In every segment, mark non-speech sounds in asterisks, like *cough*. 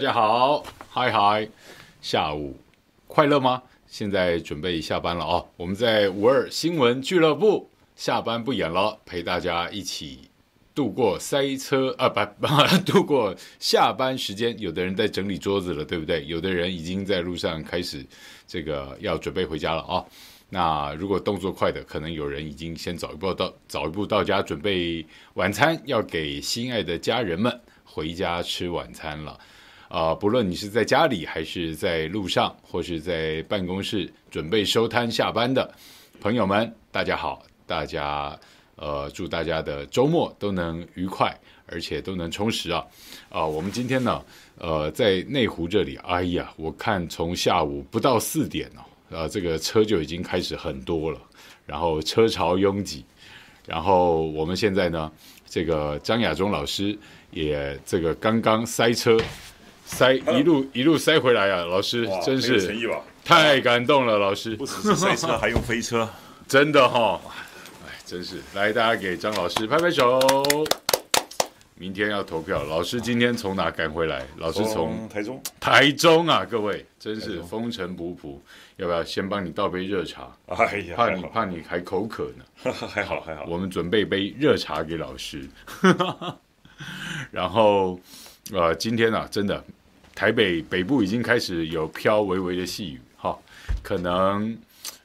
大家好，嗨嗨，下午快乐吗？现在准备下班了哦。我们在五二新闻俱乐部下班不演了，陪大家一起度过塞车啊，不不，*laughs* 度过下班时间。有的人在整理桌子了，对不对？有的人已经在路上开始这个要准备回家了啊、那如果动作快的，可能有人已经先早一步到早一步到家准备晚餐，要给心爱的家人们回家吃晚餐了。啊、不论你是在家里，还是在路上，或是在办公室准备收摊下班的朋友们，大家好！大家呃，祝大家的周末都能愉快，而且都能充实啊！啊、我们今天呢，呃，在内湖这里，哎呀，我看从下午不到四点哦，呃，这个车就已经开始很多了，然后车潮拥挤，然后我们现在呢，这个张亚中老师也这个刚刚塞车。塞一路一路塞回来啊！老师真是太感动了，老师不只是塞车，还用飞车，*laughs* 真的哈、哦！哎，真是来，大家给张老师拍拍手。明天要投票，老师今天从哪赶回来？老师从台中，台中啊！各位真是风尘仆仆，要不要先帮你倒杯热茶？哎呀，怕你怕你还口渴呢。*laughs* 还好还好，我们准备杯热茶给老师。*laughs* 然后呃，今天啊，真的。台北北部已经开始有飘微微的细雨，哈，可能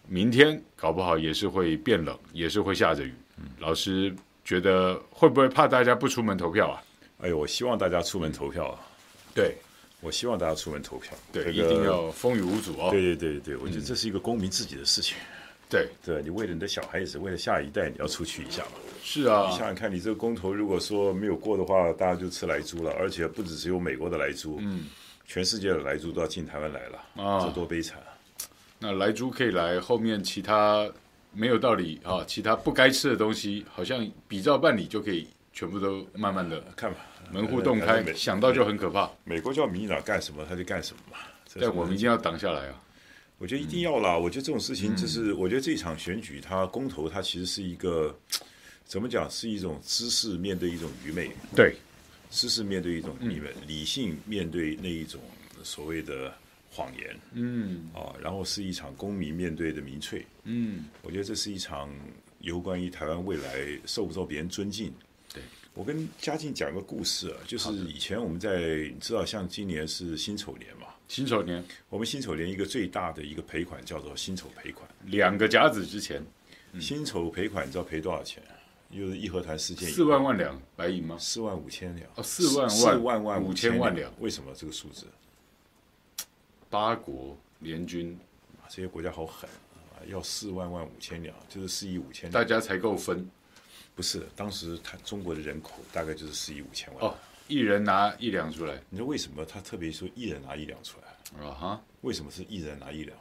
明天搞不好也是会变冷，也是会下着雨。嗯，老师觉得会不会怕大家不出门投票啊？哎呦，我希望大家出门投票啊！对，我希望大家出门投票，对，这个、一定要风雨无阻哦。对对对对，我觉得这是一个公民自己的事情。嗯、对对，你为了你的小孩子，为了下一代，你要出去一下嘛。是啊，你想想看，你这个公投如果说没有过的话，大家就吃来猪了，而且不只只有美国的来猪，嗯。全世界的莱猪都要进台湾来了啊！这多悲惨！那莱猪可以来，后面其他没有道理啊，其他不该吃的东西，好像比照办理就可以全部都慢慢的看吧，门户洞开，想到就很可怕。美国叫民进党干什么他就干什么嘛，但我们一定要挡下来啊！我觉得一定要啦！我觉得这种事情就是，我觉得这场选举它公投它其实是一个怎么讲，是一种知识面对一种愚昧。对。知识面对一种你们理性面对那一种所谓的谎言，嗯，啊，然后是一场公民面对的民粹，嗯，我觉得这是一场有关于台湾未来受不受别人尊敬。对，我跟嘉靖讲个故事啊，就是以前我们在你知道，像今年是辛丑年嘛，辛丑年，我们辛丑年一个最大的一个赔款叫做辛丑赔款，两个甲子之前，辛丑赔款你知道赔多少钱？又是义和团事件，四万万两白银吗？四万五千两。哦，四万万四万万五千万两。为什么这个数字？八国联军，这些国家好狠啊！要四万万五千两，就是四亿五千两。大家才够分。不是，当时他中国的人口大概就是四亿五千万。哦，一人拿一两出来。你知道为什么他特别说一人拿一两出来？啊哈？为什么是一人拿一两？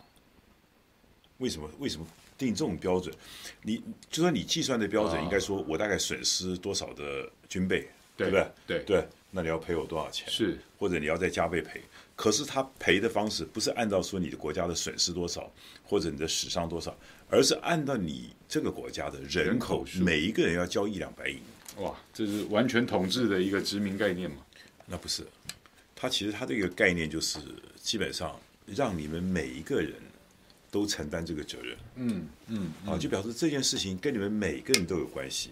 为什么？为什么？定这种标准，你就说你计算的标准，应该说我大概损失多少的军备，对，对不对？对对，那你要赔我多少钱？是，或者你要再加倍赔？可是他赔的方式不是按照说你的国家的损失多少，或者你的死伤多少，而是按照你这个国家的人口，每一个人要交一两白银。哇，这是完全统治的一个殖民概念嘛？那不是，他其实他这个概念就是基本上让你们每一个人。都承担这个责任，嗯嗯，啊，就表示这件事情跟你们每个人都有关系，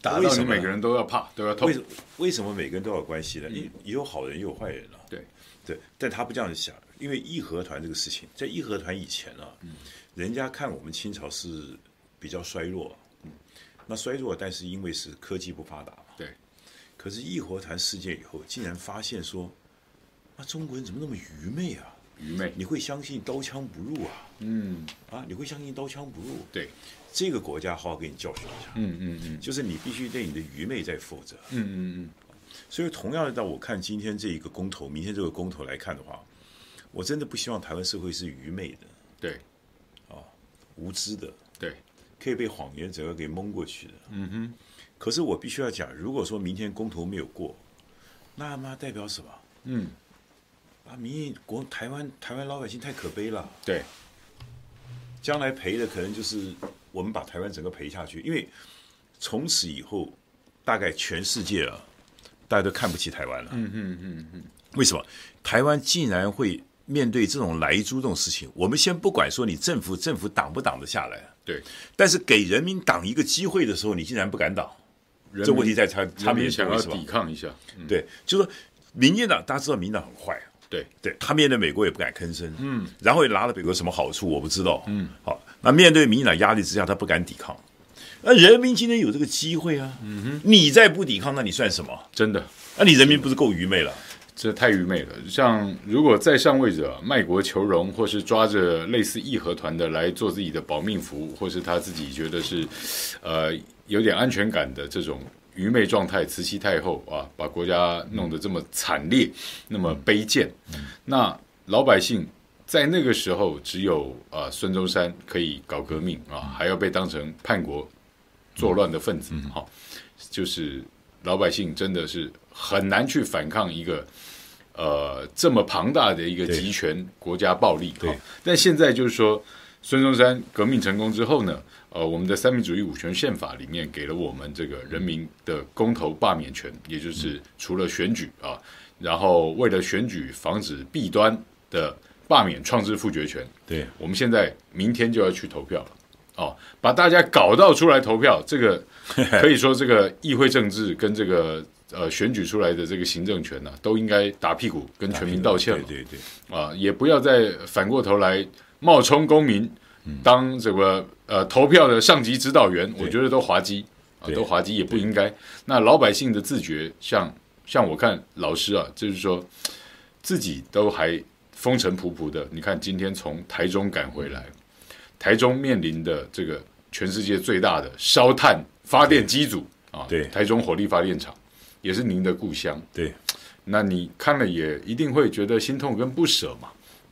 打到你每个人都要怕，都要痛。为为什么每个人都有关系呢？也也有好人，也有坏人啊。对对，但他不这样想，因为义和团这个事情，在义和团以前啊，人家看我们清朝是比较衰弱，嗯，那衰弱，但是因为是科技不发达嘛，对。可是义和团事件以后，竟然发现说，那中国人怎么那么愚昧啊？愚昧，你会相信刀枪不入啊？嗯，啊，你会相信刀枪不入？对，这个国家好好给你教训一下。嗯嗯嗯，就是你必须对你的愚昧在负责。嗯嗯嗯。所以同样的，到我看今天这一个公投，明天这个公投来看的话，我真的不希望台湾社会是愚昧的。对，啊，无知的。对，可以被谎言整个给蒙过去的。嗯哼。可是我必须要讲，如果说明天公投没有过，那妈代表什么？嗯。啊！民意国台湾台湾老百姓太可悲了。对，将来赔的可能就是我们把台湾整个赔下去，因为从此以后，大概全世界啊大家都看不起台湾了。嗯嗯嗯嗯，为什么？台湾竟然会面对这种来猪这种事情？我们先不管说你政府政府挡不挡得下来，对，但是给人民挡一个机会的时候，你竟然不敢挡，这问题在差差别想要抵抗一下。嗯、对，就是说民进党，大家知道民进党很坏。对对，他面对美国也不敢吭声，嗯，然后也拿了美国什么好处我不知道，嗯，好，那面对民进党压力之下，他不敢抵抗，那人民今天有这个机会啊，嗯哼，你再不抵抗，那你算什么？真的？那你人民不是够愚昧了？这太愚昧了。像如果在上位者卖国求荣，或是抓着类似义和团的来做自己的保命符，或是他自己觉得是，呃，有点安全感的这种。愚昧状态，慈禧太后啊，把国家弄得这么惨烈，那么卑贱。那老百姓在那个时候，只有啊孙中山可以搞革命啊，还要被当成叛国作乱的分子。哈，就是老百姓真的是很难去反抗一个呃这么庞大的一个集权国家暴力。对，但现在就是说，孙中山革命成功之后呢？呃，我们的三民主义五权宪法里面给了我们这个人民的公投罢免权，也就是除了选举啊，然后为了选举防止弊端的罢免创制复决权。对，我们现在明天就要去投票了，哦，把大家搞到出来投票，这个 *laughs* 可以说这个议会政治跟这个呃选举出来的这个行政权呢、啊，都应该打屁股跟全民道歉了。对对对，啊，也不要再反过头来冒充公民。当这个呃投票的上级指导员，我觉得都滑稽啊，都滑稽也不应该。那老百姓的自觉，像像我看老师啊，就是说自己都还风尘仆仆的。你看今天从台中赶回来，台中面临的这个全世界最大的烧炭发电机组啊，对，台中火力发电厂也是您的故乡，对。那你看了也一定会觉得心痛跟不舍嘛。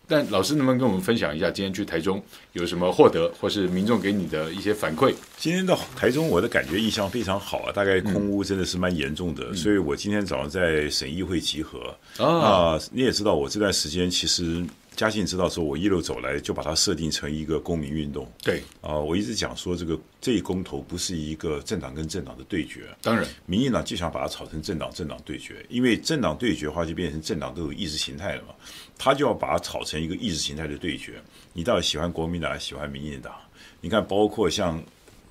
但老师能不能跟我们分享一下，今天去台中有什么获得，或是民众给你的一些反馈？今天到台中，我的感觉印象非常好啊，大概空屋真的是蛮严重的，嗯、所以我今天早上在省议会集合啊、呃。你也知道，我这段时间其实。嘉庆知道说，我一路走来就把它设定成一个公民运动。对啊，我一直讲说，这个这一公投不是一个政党跟政党的对决。当然，民进党就想把它炒成政党政党对决，因为政党对决的话，就变成政党都有意识形态了嘛。他就要把它炒成一个意识形态的对决。你到底喜欢国民党还是喜欢民进党？你看，包括像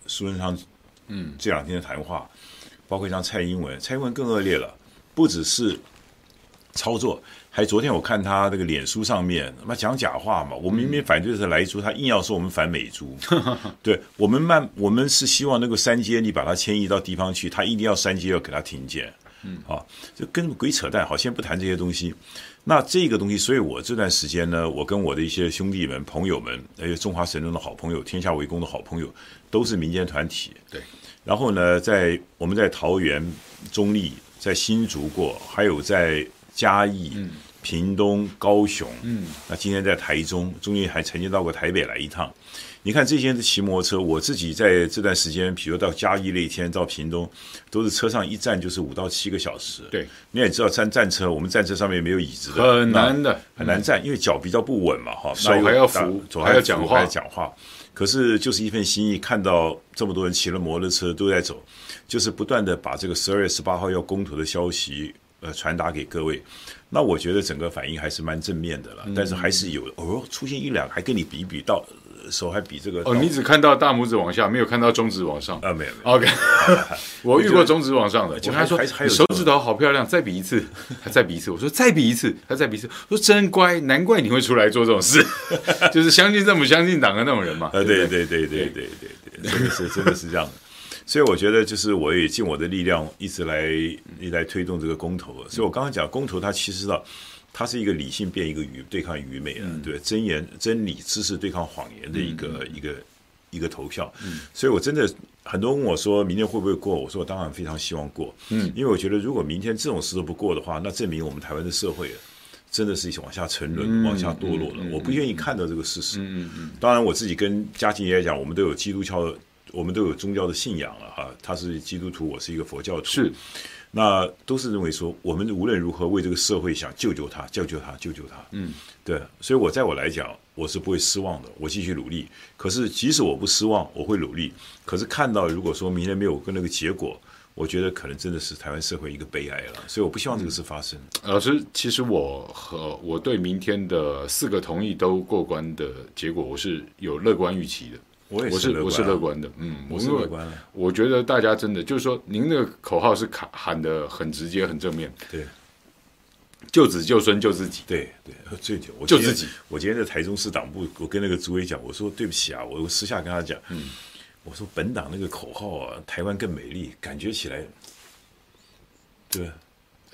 苏贞昌，嗯，这两天的谈话，包括像蔡英文，蔡英文更恶劣了，不只是操作。还昨天我看他那个脸书上面，他妈讲假话嘛！我们明明反对的是莱猪，他硬要说我们反美猪。*laughs* 对，我们慢，我们是希望那个三阶你把它迁移到地方去，他一定要三阶要给他停建。嗯，好，就跟鬼扯淡。好，先不谈这些东西。那这个东西，所以我这段时间呢，我跟我的一些兄弟们、朋友们，还有中华神龙的好朋友、天下为公的好朋友，都是民间团体。对。然后呢，在我们在桃园、中立、在新竹过，还有在嘉义。嗯。屏东、高雄，嗯，那今天在台中，中间还曾经到过台北来一趟。你看这些是骑摩托车，我自己在这段时间，比如到嘉义那一天到屏东，都是车上一站就是五到七个小时。对，你也知道站战车，我们站车上面没有椅子的，很难的，很难站，因为脚比较不稳嘛，哈，手还要扶，手还要讲话，还要讲话。可是就是一份心意，看到这么多人骑了摩托车都在走，就是不断的把这个十二月十八号要公投的消息。呃，传达给各位，那我觉得整个反应还是蛮正面的了，嗯、但是还是有哦，出现一两个还跟你比比到手还比这个哦，你只看到大拇指往下，没有看到中指往上啊？没有没有。OK，*laughs* 我遇过中指往上的，就他说还还有手指头好漂亮，再比一次，他再比一次，我说再比一次，他再比一次，我说真乖，难怪你会出来做这种事，*laughs* 就是相信政府、相信党的那种人嘛。呃，对对对对对对对，真的是真的是这样的。所以我觉得，就是我也尽我的力量，一直来一直来推动这个公投。所以我刚刚讲公投，它其实呢，它是一个理性变一个愚对抗愚昧啊，对真言真理知识对抗谎言的一个一个一个投票。所以我真的很多人问我说，明天会不会过？我说我当然非常希望过。嗯，因为我觉得如果明天这种事都不过的话，那证明我们台湾的社会真的是往下沉沦、往下堕落了。我不愿意看到这个事实。嗯嗯。当然，我自己跟嘉庆爷爷讲，我们都有基督教。我们都有宗教的信仰了哈，他是基督徒，我是一个佛教徒，是，那都是认为说，我们无论如何为这个社会想救救他，救救他，救救他，嗯，对，所以我在我来讲，我是不会失望的，我继续努力。可是即使我不失望，我会努力。可是看到如果说明天没有跟那个结果，我觉得可能真的是台湾社会一个悲哀了。所以我不希望这个事发生。老师，其实我和我对明天的四个同意都过关的结果，我是有乐观预期的。我也是，我是乐观的。嗯，我是乐观的。我觉得大家真的就是说，您那个口号是喊喊的很直接、很正面。对。救子救孙救自己，对对，最我救自己。我今天在台中市党部，我跟那个主委讲，我说对不起啊，我私下跟他讲，嗯，我说本党那个口号啊，台湾更美丽，感觉起来，对，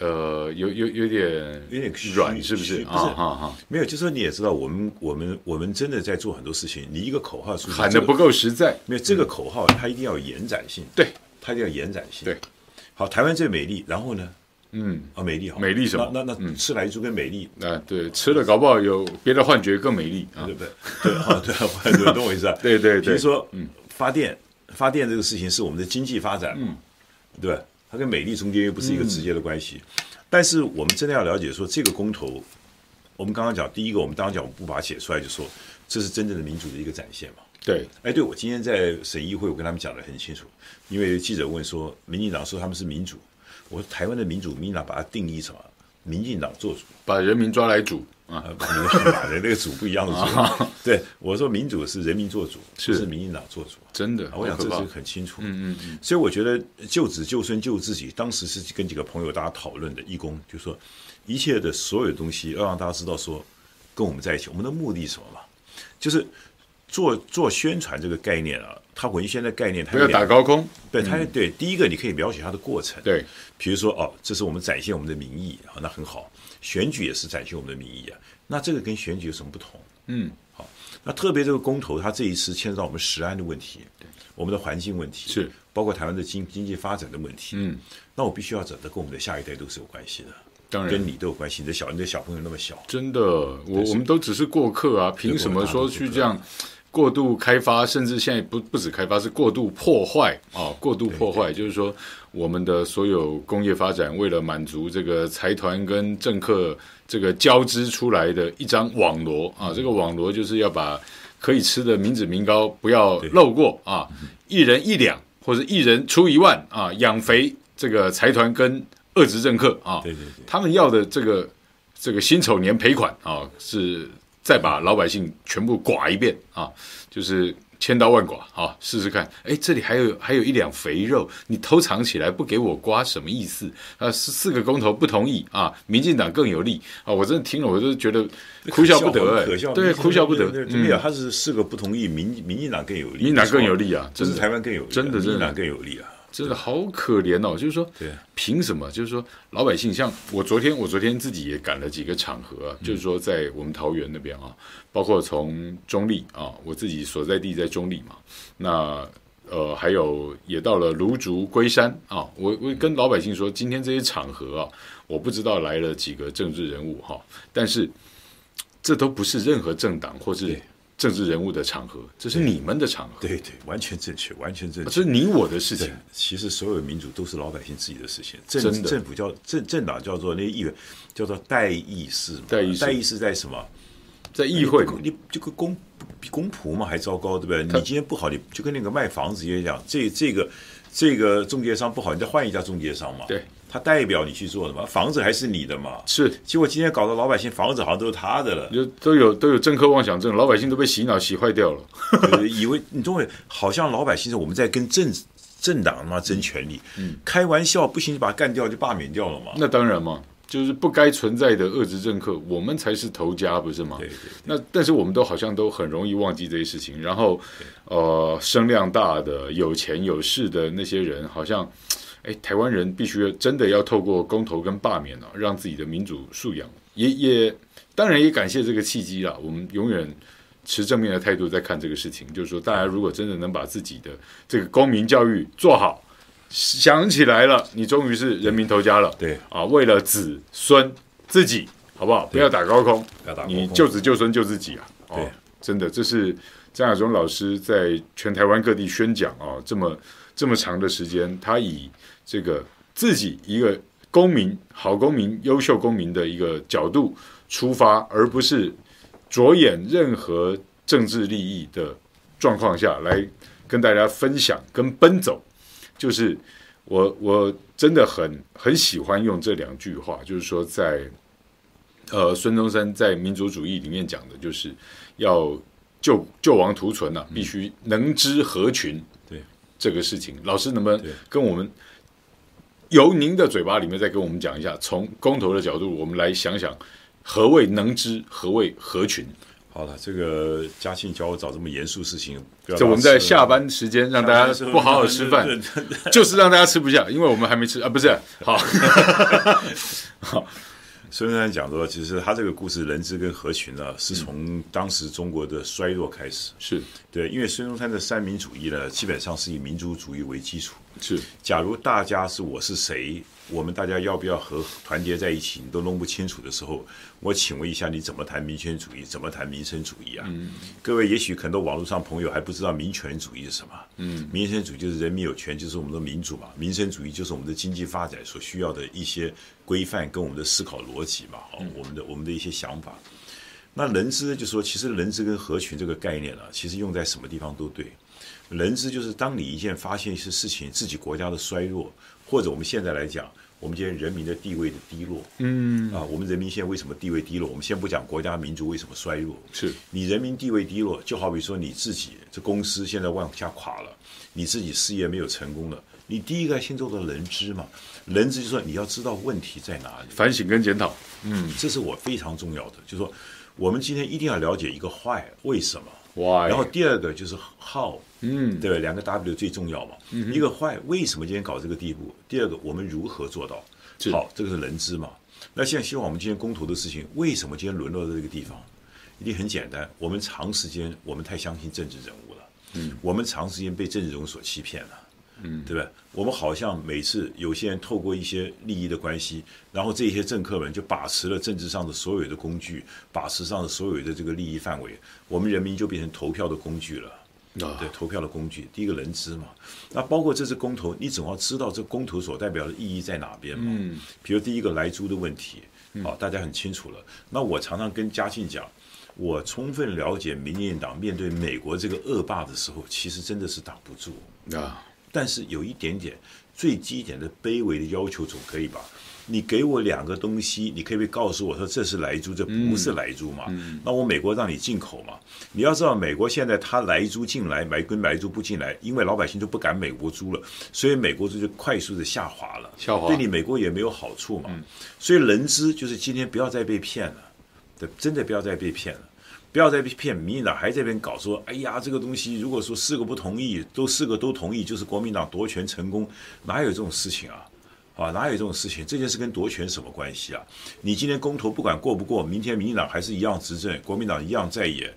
呃，有有有点有点软，是不是？不是啊，没有，就是说你也知道，我们我们我们真的在做很多事情，你一个口号出喊的不够实在，没有这个口号，它一定要有延展性，对，它一定要延展性，对。好，台湾最美丽，然后呢？嗯啊，美丽好，美丽什么？那那吃莱猪跟美丽啊，对，吃了搞不好有别的幻觉更美丽啊，对不对？对啊，对啊，懂我意思啊？对对对，比如说，嗯，发电，发电这个事情是我们的经济发展，嗯，对，它跟美丽中间又不是一个直接的关系。但是我们真的要了解说，这个公投，我们刚刚讲第一个，我们当然讲我们不把它写出来，就说这是真正的民主的一个展现嘛。对，哎，对我今天在审议会，我跟他们讲得很清楚，因为记者问说，民进党说他们是民主。我说台湾的民主，民进党把它定义什么？民进党做主，把人民抓来主啊，把那个主不一样的主。啊、*laughs* 对，我说民主是人民做主，是，是民进党做主。真的，我想这是很清楚。嗯嗯嗯。所以我觉得救子救孙救自己，当时是跟几个朋友大家讨论的义工，就说一切的所有东西要让大家知道说跟我们在一起，我们的目的是什么嘛？就是。做做宣传这个概念啊，它文宣的概念，它不要打高空。对，它对第一个你可以描写它的过程。对，比如说哦，这是我们展现我们的民意啊，那很好。选举也是展现我们的民意啊，那这个跟选举有什么不同？嗯，好，那特别这个公投，它这一次牵涉到我们食安的问题，对，我们的环境问题是，包括台湾的经经济发展的问题。嗯，那我必须要整的跟我们的下一代都是有关系的。当然，跟你都有关系。你的小你的小朋友那么小，真的，我我们都只是过客啊，凭什么说去这样？过度开发，甚至现在不不止开发，是过度破坏啊、哦！过度破坏，就是说我们的所有工业发展，为了满足这个财团跟政客这个交织出来的一张网罗啊！这个网罗就是要把可以吃的民脂民膏不要漏过啊！一人一两或者一人出一万啊，养肥这个财团跟恶质政客啊！对对对，他们要的这个这个辛丑年赔款啊是。再把老百姓全部剐一遍啊，就是千刀万剐啊，试试看。哎，这里还有还有一两肥肉，你偷藏起来不给我刮，什么意思？啊，四四个公投不同意啊，民进党更有利啊！我真的听了，我就觉得哭笑不得哎，可笑，对，哭笑不得。没有，他是四个不同意，民民进党更有利，民进党更有利啊，这是台湾更有利，真的，民进党更有利啊。真的好可怜哦，就是说，对，凭什么？就是说，老百姓像我昨天，我昨天自己也赶了几个场合啊，就是说，在我们桃园那边啊，包括从中立啊，我自己所在地在中立嘛，那呃，还有也到了芦竹龟山啊，我我跟老百姓说，今天这些场合啊，我不知道来了几个政治人物哈，但是这都不是任何政党或是。政治人物的场合，这是你们的场合。对对，完全正确，完全正确。这是你我的事情。其实所有民主都是老百姓自己的事情。政政府叫政政党叫做那些议员叫做代议士嘛。代议事，代议士在什么？在议会。你这个公比公仆嘛还糟糕，对不对？你今天不好，你就跟那个卖房子一样，这这个这个中介商不好，你再换一家中介商嘛。对。他代表你去做的嘛，房子还是你的嘛？是，结果今天搞得老百姓房子好像都是他的了，就都有都有政客妄想症，老百姓都被洗脑洗坏掉了，*laughs* 对以为你中伟好像老百姓是我们在跟政政党嘛争权力，嗯，开玩笑不行就把他干掉就罢免掉了嘛？那当然嘛，就是不该存在的恶质政客，我们才是头家不是吗？对对，对。那但是我们都好像都很容易忘记这些事情，然后呃声量大的有钱有势的那些人好像。哎，台湾人必须真的要透过公投跟罢免啊，让自己的民主素养也也，当然也感谢这个契机啦。我们永远持正面的态度在看这个事情，就是说，大家如果真的能把自己的这个公民教育做好，想起来了，你终于是人民头家了。对，啊，为了子孙自己，好不好？不要打高空，你救子救孙救自己啊！哦，对，真的，这是张亚中老师在全台湾各地宣讲啊，这么这么长的时间，他以这个自己一个公民、好公民、优秀公民的一个角度出发，而不是着眼任何政治利益的状况下来跟大家分享跟奔走，就是我我真的很很喜欢用这两句话，就是说在呃孙中山在民族主义里面讲的，就是要救救亡图存啊，必须能知合群。对这个事情，老师能不能跟我们由您的嘴巴里面再跟我们讲一下，从公投的角度，我们来想想何谓能知，何谓合群。好了，这个嘉庆教我找这么严肃事情，就我们在下班时间让大家不好好吃饭，就是让大家吃不下，因为我们还没吃啊，不是？好，*laughs* *laughs* *laughs* 好。孙中山讲说，其实他这个故事“人之”跟“合群”呢，是从当时中国的衰弱开始。是对，因为孙中山的三民主义呢，基本上是以民族主义为基础。是，假如大家是我是谁，我们大家要不要和团结在一起，你都弄不清楚的时候，我请问一下，你怎么谈民权主义？怎么谈民生主义啊？嗯、各位也许很多网络上朋友还不知道民权主义是什么。嗯，民生主义就是人民有权，就是我们的民主嘛。民生主义就是我们的经济发展所需要的一些规范跟我们的思考逻辑嘛。好，我们的我们的一些想法。那人知就说，其实人知跟合群这个概念呢、啊，其实用在什么地方都对。人知就是当你一件发现一些事情，自己国家的衰弱，或者我们现在来讲，我们今天人民的地位的低落，嗯。啊，我们人民现在为什么地位低落？我们先不讲国家民族为什么衰弱，是。你人民地位低落，就好比说你自己这公司现在往下垮了，你自己事业没有成功了，你第一个先做到人知嘛，人知就是说你要知道问题在哪里，反省跟检讨，嗯，这是我非常重要的，就是说我们今天一定要了解一个 why 为什么。Why? 然后第二个就是 how，嗯，对，两个 W 最重要嘛。嗯、一个 why，为什么今天搞这个地步？第二个，我们如何做到？好，这个是人知嘛。那现在希望我们今天公投的事情，为什么今天沦落到这个地方？一定很简单，我们长时间我们太相信政治人物了，嗯，我们长时间被政治人物所欺骗了。嗯，对吧？我们好像每次有些人透过一些利益的关系，然后这些政客们就把持了政治上的所有的工具，把持上的所有的这个利益范围，我们人民就变成投票的工具了。啊，对，投票的工具，第一个人知嘛。那包括这次公投，你总要知道这公投所代表的意义在哪边嘛。嗯，比如第一个莱猪的问题，好，大家很清楚了。那我常常跟嘉庆讲，我充分了解民进党面对美国这个恶霸的时候，其实真的是挡不住啊。但是有一点点最基点的卑微的要求总可以吧？你给我两个东西，你可以告诉我说这是莱猪，这不是莱猪嘛？嗯嗯、那我美国让你进口嘛？你要知道，美国现在它莱猪进来，买跟莱猪不进来，因为老百姓都不敢美国猪了，所以美国猪就快速的下滑了，下滑对你美国也没有好处嘛。嗯、所以人知就是今天不要再被骗了，对，真的不要再被骗了。不要再骗，民进党还在这边搞说，哎呀，这个东西如果说四个不同意，都四个都同意，就是国民党夺权成功，哪有这种事情啊？啊，哪有这种事情？这件事跟夺权什么关系啊？你今天公投不管过不过，明天民进党还是一样执政，国民党一样在野，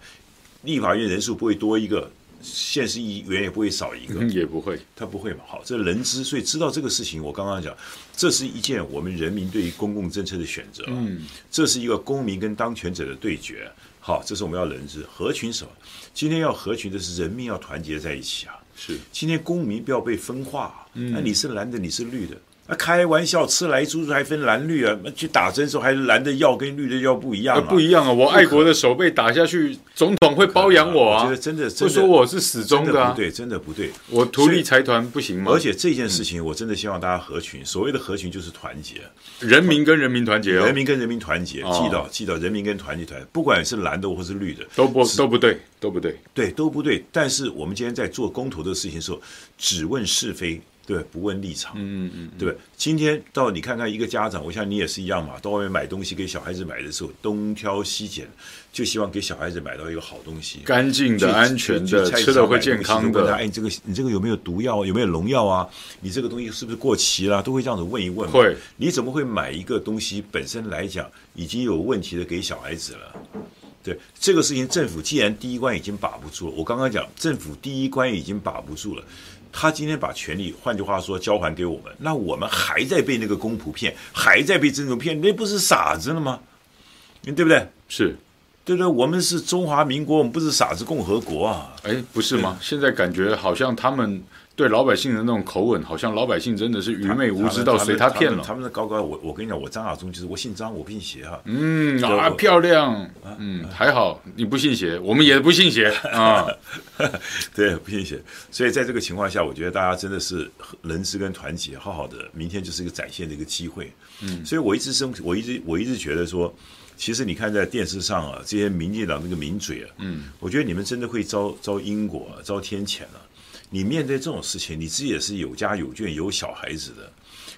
立法院人数不会多一个，县市议员也不会少一个，也不会，他不会嘛？好，这人知，所以知道这个事情，我刚刚讲，这是一件我们人民对于公共政策的选择，嗯，这是一个公民跟当权者的对决。好，这是我们要人知合群什么？今天要合群的是人民要团结在一起啊！是，今天公民不要被分化，那、嗯、你是蓝的，你是绿的。啊，开玩笑，吃来猪还分蓝绿啊？去打针时候还是蓝的药跟绿的药不一样啊？不一样啊！我爱国的手被打下去，总统会包养我啊！我觉得真的，真的会说我是死忠的啊！不对，真的不对。我图利财团不行吗？而且这件事情，我真的希望大家合群。所谓的合群就是团结，人民跟人民团结，人民跟人民团结，记到记到，人民跟团结团，不管是蓝的或是绿的，都不都不对，都不对，对都不对。但是我们今天在做公投的事情的时候，只问是非。对，不问立场，嗯嗯，对，今天到你看看一个家长，我想你也是一样嘛，到外面买东西给小孩子买的时候，东挑西拣，就希望给小孩子买到一个好东西，干净的、安全的，吃的会健康的。哎，你这个你这个有没有毒药？有没有农药啊？你这个东西是不是过期了？都会这样子问一问。会，你怎么会买一个东西本身来讲已经有问题的给小孩子了？对，这个事情，政府既然第一关已经把不住了，我刚刚讲政府第一关已经把不住了。他今天把权力，换句话说，交还给我们，那我们还在被那个公仆骗，还在被政府骗，那不是傻子了吗？对不对？是，对不对？我们是中华民国，我们不是傻子共和国啊！哎，不是吗？现在感觉好像他们对老百姓的那种口吻，好像老百姓真的是愚昧无知到随他骗了。他们的高高，我我跟你讲，我张亚中就是我姓张，我不姓邪哈。嗯啊，漂亮，嗯，还好你不信邪，我们也不信邪啊。*laughs* 对，不信邪。所以在这个情况下，我觉得大家真的是人知跟团结，好好的，明天就是一个展现的一个机会。嗯，所以我一直生，我一直我一直觉得说，其实你看在电视上啊，这些民进党那个名嘴啊，嗯，我觉得你们真的会遭遭因果，遭天谴了。你面对这种事情，你自己也是有家有眷有小孩子的，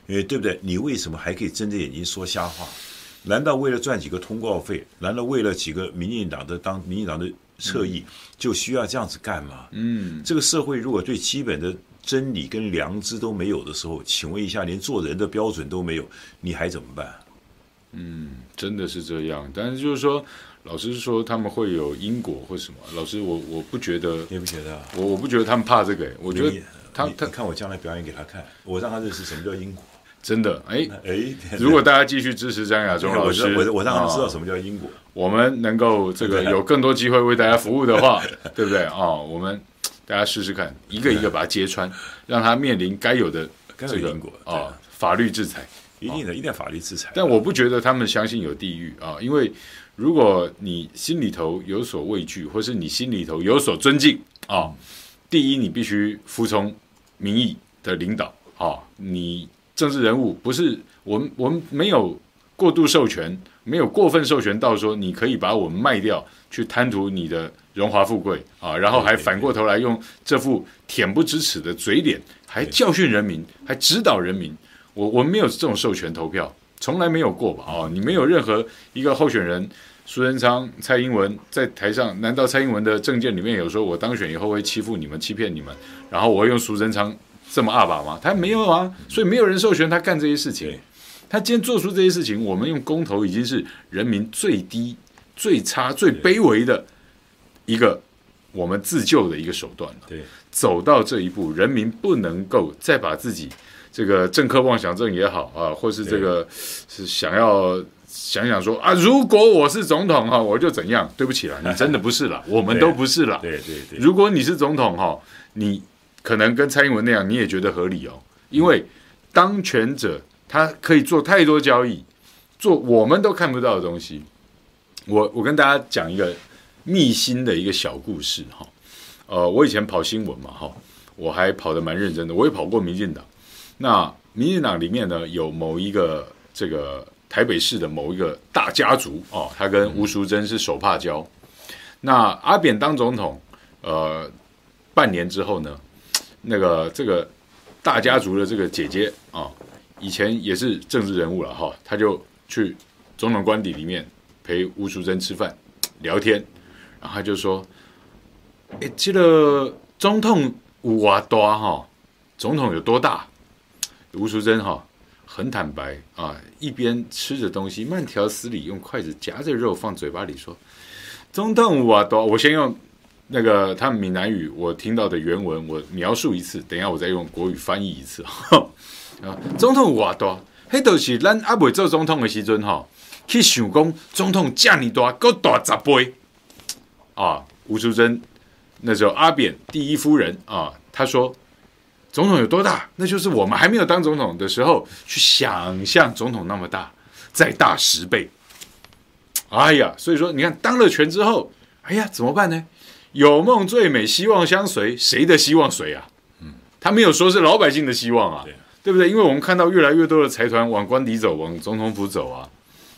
因为对不对？你为什么还可以睁着眼睛说瞎话？难道为了赚几个通告费？难道为了几个民进党的当民进党的侧翼，就需要这样子干吗？嗯，这个社会如果对基本的真理跟良知都没有的时候，请问一下，连做人的标准都没有，你还怎么办？嗯，真的是这样。但是就是说。老师说他们会有因果或什么？老师，我我不觉得，你不觉得？我我不觉得他们怕这个。我觉得他他看我将来表演给他看，我让他认识什么叫因果。真的，哎哎，如果大家继续支持张亚中老师，我我让他知道什么叫因果。我们能够这个有更多机会为大家服务的话，*laughs* 对不对啊？我们大家试试看，一个一个把他揭穿，让他面临该有的这个因果啊法律制裁。一定的，一定要法律制裁。但我不觉得他们相信有地狱啊，因为。如果你心里头有所畏惧，或是你心里头有所尊敬啊，第一，你必须服从民意的领导啊。你政治人物不是我们，我们没有过度授权，没有过分授权到说你可以把我们卖掉去贪图你的荣华富贵啊，然后还反过头来用这副恬不知耻的嘴脸，还教训人民，还指导人民。我我们没有这种授权投票。从来没有过吧？哦，你没有任何一个候选人，苏贞昌、蔡英文在台上，难道蔡英文的政见里面有说我当选以后会欺负你们、欺骗你们，然后我会用苏贞昌这么二把吗？他没有啊，所以没有人授权他干这些事情。他今天做出这些事情，我们用公投已经是人民最低、最差、最卑微的一个我们自救的一个手段了。对，走到这一步，人民不能够再把自己。这个政客妄想症也好啊，或是这个是想要想想说啊，如果我是总统哈，我就怎样？对不起了，你真的不是了，*laughs* 我们都不是了。对对对。如果你是总统哈，你可能跟蔡英文那样，你也觉得合理哦，因为当权者他可以做太多交易，做我们都看不到的东西。我我跟大家讲一个密心的一个小故事哈，呃，我以前跑新闻嘛哈，我还跑得蛮认真的，我也跑过民进党。那民进党里面呢，有某一个这个台北市的某一个大家族哦，他跟吴淑珍是手帕交。那阿扁当总统，呃，半年之后呢，那个这个大家族的这个姐姐啊、以前也是政治人物了哈、哦，他就去总统官邸里面陪吴淑珍吃饭聊天，然后他就说：“哎，这个总统有多大哈？总统有多大？”吴淑珍哈很坦白啊，一边吃着东西，慢条斯理用筷子夹着肉放嘴巴里说：“总统有多，我先用那个他们闽南语我听到的原文，我描述一次，等一下我再用国语翻译一次哈。*laughs* 啊，总统有多，迄都是咱阿未做总统的时阵哈，去想讲总统这么大，够大十倍啊。吴淑珍那时候阿扁第一夫人啊，他说。总统有多大？那就是我们还没有当总统的时候去想象总统那么大，再大十倍。哎呀，所以说你看当了权之后，哎呀，怎么办呢？有梦最美，希望相随，谁的希望谁啊？嗯，他没有说是老百姓的希望啊，对，对不对？因为我们看到越来越多的财团往官邸走，往总统府走啊，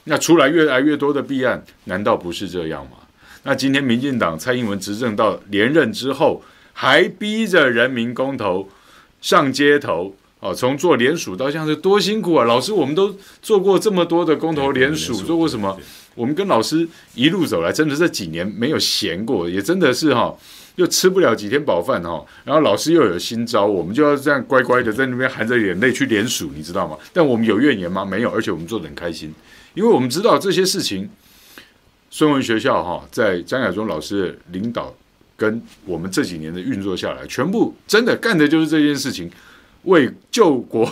那出来越来越多的弊案，难道不是这样吗？那今天民进党蔡英文执政到连任之后，还逼着人民公投。上街头哦，从做联署到现在多辛苦啊！老师，我们都做过这么多的公投联署，做过什么？我们跟老师一路走来，真的这几年没有闲过，也真的是哈，又吃不了几天饱饭哈。然后老师又有新招，我们就要这样乖乖的在那边含着眼泪去联署，你知道吗？但我们有怨言吗？没有，而且我们做的很开心，因为我们知道这些事情，孙文学校哈，在张亚中老师的领导。跟我们这几年的运作下来，全部真的干的就是这件事情，为救国、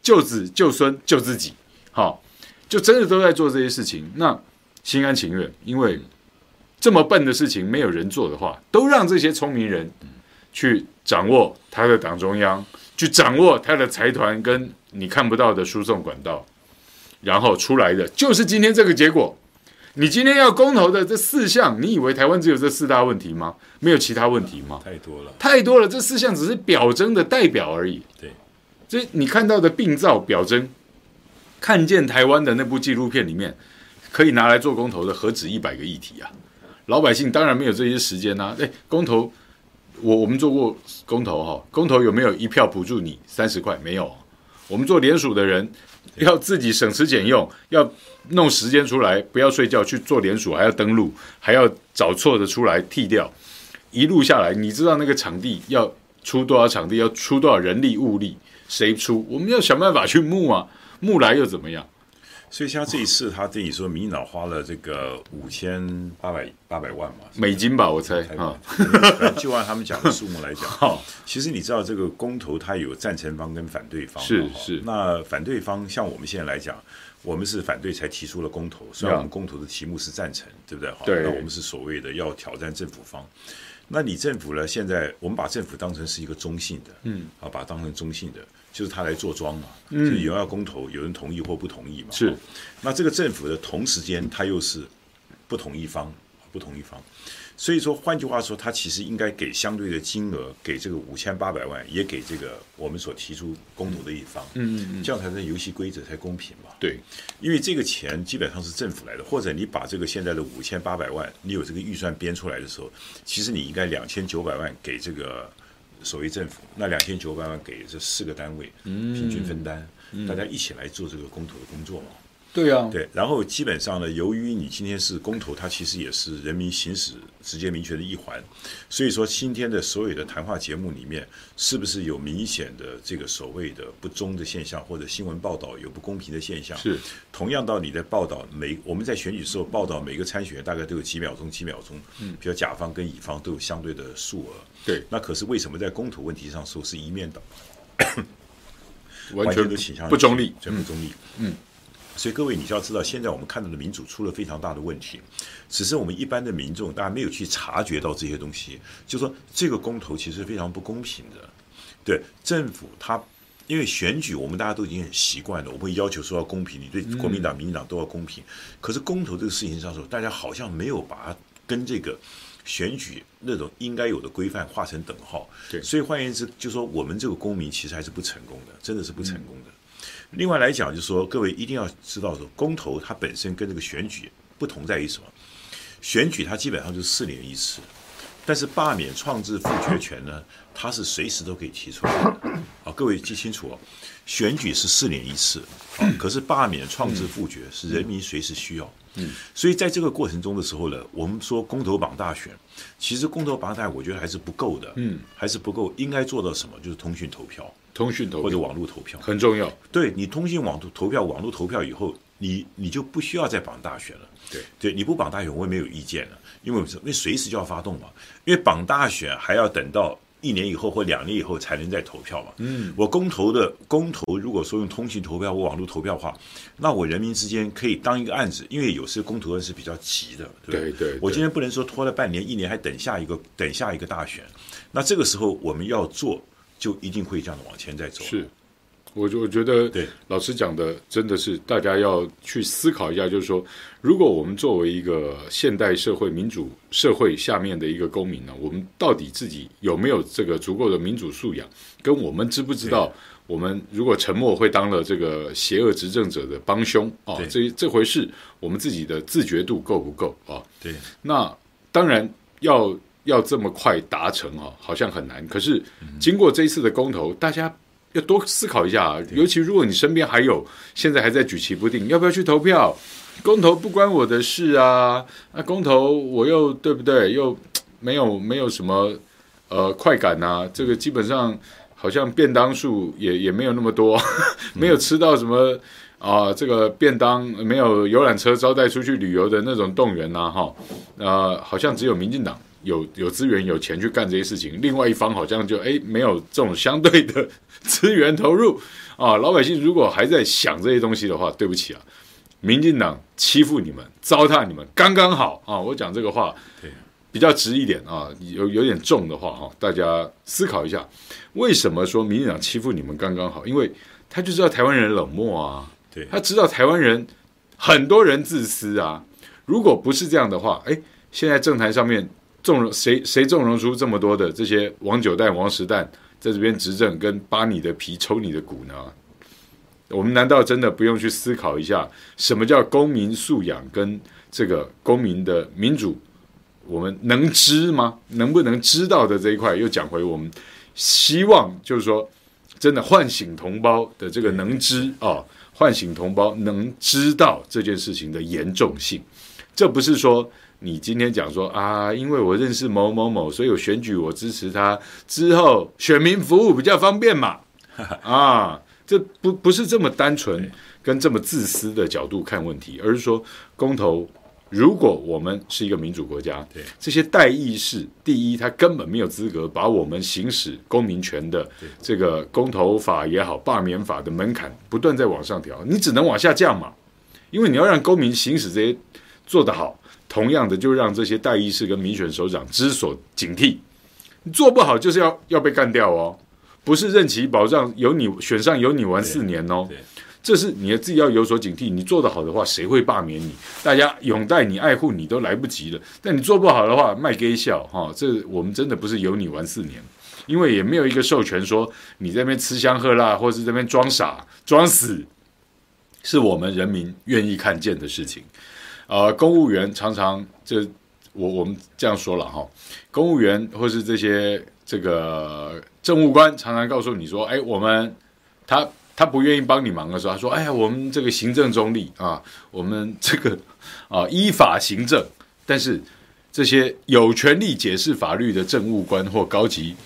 救子、救孙、救自己，好，就真的都在做这些事情。那心甘情愿，因为这么笨的事情没有人做的话，都让这些聪明人去掌握他的党中央，去掌握他的财团跟你看不到的输送管道，然后出来的就是今天这个结果。你今天要公投的这四项，你以为台湾只有这四大问题吗？没有其他问题吗？太多了，太多了。这四项只是表征的代表而已。对，这你看到的病灶表征，看见台湾的那部纪录片里面，可以拿来做公投的何止一百个议题啊！老百姓当然没有这些时间呐、啊。哎，公投，我我们做过公投哈，公投有没有一票补助你三十块？没有。我们做联署的人 *laughs* 要自己省吃俭用，要。弄时间出来，不要睡觉去做联署，还要登录，还要找错的出来剃掉，一路下来，你知道那个场地要出多少场地，要出多少人力物力，谁出？我们要想办法去募啊，募来又怎么样？所以像这一次，他对你说，民进党花了这个五千八百八百万嘛，美金吧，我猜啊。就按他们讲的数目来讲，*laughs* 其实你知道这个公投它有赞成方跟反对方，是是。那反对方像我们现在来讲。我们是反对才提出了公投，虽然我们公投的题目是赞成，对不对？好，那我们是所谓的要挑战政府方。那你政府呢？现在我们把政府当成是一个中性的，嗯，啊，把它当成中性的，就是他来做庄嘛，嗯，就有人要公投，有人同意或不同意嘛，是。那这个政府的同时间，他又是不同一方，不同一方。所以说，换句话说，他其实应该给相对的金额，给这个五千八百万，也给这个我们所提出公投的一方，嗯嗯嗯，这样才能游戏规则才公平嘛。对，因为这个钱基本上是政府来的，或者你把这个现在的五千八百万，你有这个预算编出来的时候，其实你应该两千九百万给这个所谓政府，那两千九百万给这四个单位，平均分担，大家一起来做这个公投的工作嘛。对啊，对，然后基本上呢，由于你今天是公投，它其实也是人民行使直接民权的一环，所以说今天的所有的谈话节目里面，是不是有明显的这个所谓的不忠的现象，或者新闻报道有不公平的现象？是，同样道理的报道，每我们在选举时候报道每个参选人大概都有几秒钟，几秒钟，嗯，比如甲方跟乙方都有相对的数额，对，那可是为什么在公投问题上说是一面倒，完全都倾向不中立，全部中立，嗯。嗯所以各位，你就要知道，现在我们看到的民主出了非常大的问题，只是我们一般的民众大家没有去察觉到这些东西。就说这个公投其实非常不公平的，对政府，他因为选举，我们大家都已经很习惯了，我们会要求说要公平，你对国民党、民进党都要公平。可是公投这个事情上说，大家好像没有把它跟这个选举那种应该有的规范画成等号。对，所以换言之，就说我们这个公民其实还是不成功的，真的是不成功的。另外来讲，就是说，各位一定要知道说，公投它本身跟这个选举不同在于什么？选举它基本上就是四年一次，但是罢免、创制、复决权呢，它是随时都可以提出来的。*laughs* 啊，各位记清楚哦，选举是四年一次，可是罢免、创制、复决是人民随时需要。嗯，所以在这个过程中的时候呢，我们说公投榜大选，其实公投榜大选我觉得还是不够的。嗯，还是不够，应该做到什么？就是通讯投票。通讯投票或者网络投票很重要。对，你通讯网投票、网络投票以后，你你就不需要再绑大选了。对对，你不绑大选，我也没有意见了，因为因为随时就要发动嘛。因为绑大选还要等到一年以后或两年以后才能再投票嘛。嗯，我公投的公投，如果说用通讯投票或网络投票的话，那我人民之间可以当一个案子，因为有时公投案是比较急的。对，对，我今天不能说拖了半年、一年还等下一个等下一个大选，那这个时候我们要做，就一定会这样的往前再走。是。我就我觉得，对老师讲的真的是大家要去思考一下，就是说，如果我们作为一个现代社会民主社会下面的一个公民呢，我们到底自己有没有这个足够的民主素养？跟我们知不知道，我们如果沉默会当了这个邪恶执政者的帮凶啊？这这回事，我们自己的自觉度够不够啊？对，那当然要要这么快达成哦，好像很难。可是经过这一次的公投，大家。要多思考一下啊，尤其如果你身边还有现在还在举棋不定，要不要去投票？公投不关我的事啊，那公投我又对不对？又没有没有什么呃快感啊，这个基本上好像便当数也也没有那么多，*laughs* 没有吃到什么啊，这个便当没有游览车招待出去旅游的那种动员呐，哈，呃，好像只有民进党。有有资源有钱去干这些事情，另外一方好像就哎没有这种相对的 *laughs* 资源投入啊。老百姓如果还在想这些东西的话，对不起啊，民进党欺负你们，糟蹋你们，刚刚好啊。我讲这个话，对，比较直一点啊，有有点重的话哈，大家思考一下，为什么说民进党欺负你们刚刚好？因为他就知道台湾人冷漠啊，对，他知道台湾人很多人自私啊。如果不是这样的话，哎，现在政坛上面纵容谁谁纵容出这么多的这些王九蛋、王十蛋在这边执政，跟扒你的皮、抽你的骨呢？我们难道真的不用去思考一下，什么叫公民素养跟这个公民的民主？我们能知吗？能不能知道的这一块，又讲回我们希望，就是说，真的唤醒同胞的这个能知啊、哦，唤醒同胞能知道这件事情的严重性。这不是说你今天讲说啊，因为我认识某某某，所以我选举我支持他，之后选民服务比较方便嘛？*laughs* 啊，这不不是这么单纯跟这么自私的角度看问题，而是说公投。如果我们是一个民主国家，对这些代议士，第一，他根本没有资格把我们行使公民权的这个公投法也好、罢免法的门槛不断在往上调，你只能往下降嘛。因为你要让公民行使这些做得好，同样的就让这些代议士跟民选首长之所警惕，你做不好就是要要被干掉哦，不是任期保障有你选上有你玩四年哦。这是你自己要有所警惕。你做得好的话，谁会罢免你？大家拥戴你、爱护你都来不及了。但你做不好的话，卖给笑哈。这我们真的不是有你玩四年，因为也没有一个授权说你在那边吃香喝辣，或是这边装傻装死，是我们人民愿意看见的事情。呃，公务员常常这我我们这样说了哈，公务员或是这些这个政务官常常告诉你说，哎，我们他。他不愿意帮你忙的时候，他说：“哎呀，我们这个行政中立啊，我们这个啊依法行政。但是这些有权利解释法律的政务官或高级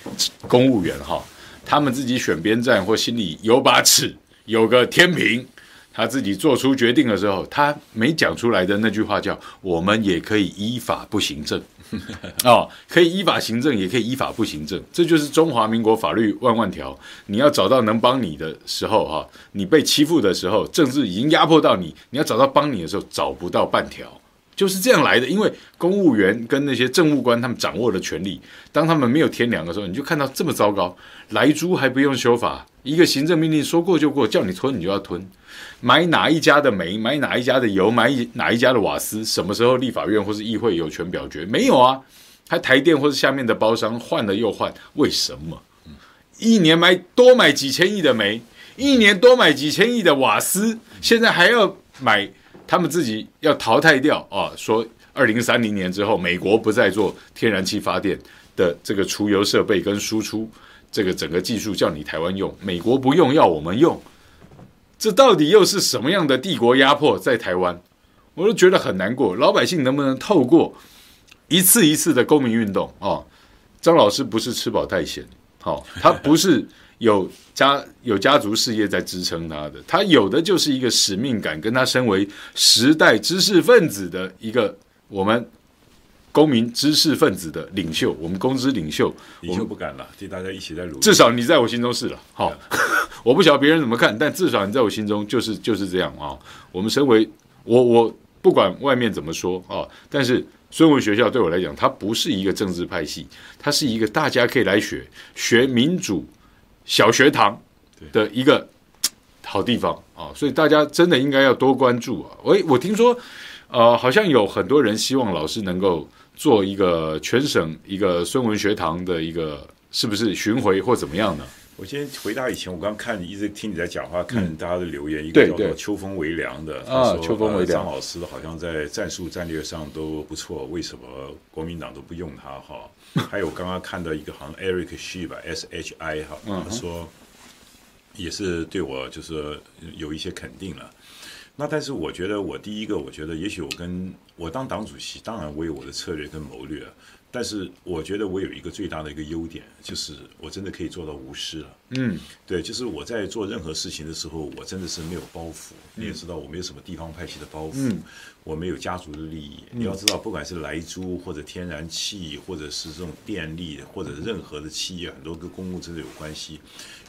公务员哈，他们自己选边站或心里有把尺，有个天平，他自己做出决定的时候，他没讲出来的那句话叫‘我们也可以依法不行政’。*laughs* ”哦，可以依法行政，也可以依法不行政，这就是中华民国法律万万条。你要找到能帮你的时候，哈，你被欺负的时候，政治已经压迫到你，你要找到帮你的时候，找不到半条，就是这样来的。因为公务员跟那些政务官，他们掌握了权力，当他们没有天良的时候，你就看到这么糟糕，来猪还不用修法，一个行政命令说过就过，叫你吞你就要吞。买哪一家的煤，买哪一家的油，买哪一家的瓦斯，什么时候立法院或是议会有权表决？没有啊，还台电或是下面的包商换了又换，为什么？一年买多买几千亿的煤，一年多买几千亿的瓦斯，现在还要买，他们自己要淘汰掉啊！说二零三零年之后，美国不再做天然气发电的这个除油设备跟输出这个整个技术，叫你台湾用，美国不用，要我们用。这到底又是什么样的帝国压迫在台湾？我都觉得很难过。老百姓能不能透过一次一次的公民运动哦，张老师不是吃饱太闲，好、哦，他不是有家有家族事业在支撑他的，他有的就是一个使命感，跟他身为时代知识分子的一个我们。公民知识分子的领袖，我们公知领袖，领袖不敢了，替大家一起在努力。至少你在我心中是了，好，我不晓得别人怎么看，但至少你在我心中就是就是这样啊。我们身为我我不管外面怎么说啊，但是孙文学校对我来讲，它不是一个政治派系，它是一个大家可以来学学民主小学堂的一个好地方啊，所以大家真的应该要多关注啊。喂，我听说呃，好像有很多人希望老师能够。做一个全省一个孙文学堂的一个是不是巡回或怎么样呢？我先回答以前，我刚刚看一直听你在讲话，看大家的留言，嗯、一个叫做秋风为凉的，啊，秋风微凉，张老师好像在战术战略上都不错，为什么国民党都不用他？哈，*laughs* 还有刚刚看到一个好像 Eric Shi 吧，S H I 哈，他说也是对我就是有一些肯定了。那但是我觉得，我第一个，我觉得也许我跟我当党主席，当然我有我的策略跟谋略。但是我觉得我有一个最大的一个优点，就是我真的可以做到无私了。嗯，对，就是我在做任何事情的时候，我真的是没有包袱。你也知道，我没有什么地方派系的包袱，嗯、我没有家族的利益。你要知道，不管是莱猪或者天然气，或者是这种电力，或者任何的企业，很多跟公共政策有关系。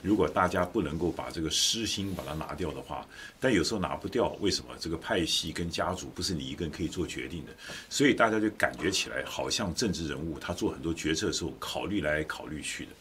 如果大家不能够把这个私心把它拿掉的话，但有时候拿不掉，为什么？这个派系跟家族不是你一个人可以做决定的，所以大家就感觉起来好像政治人物他做很多决策的时候考虑来考虑去的。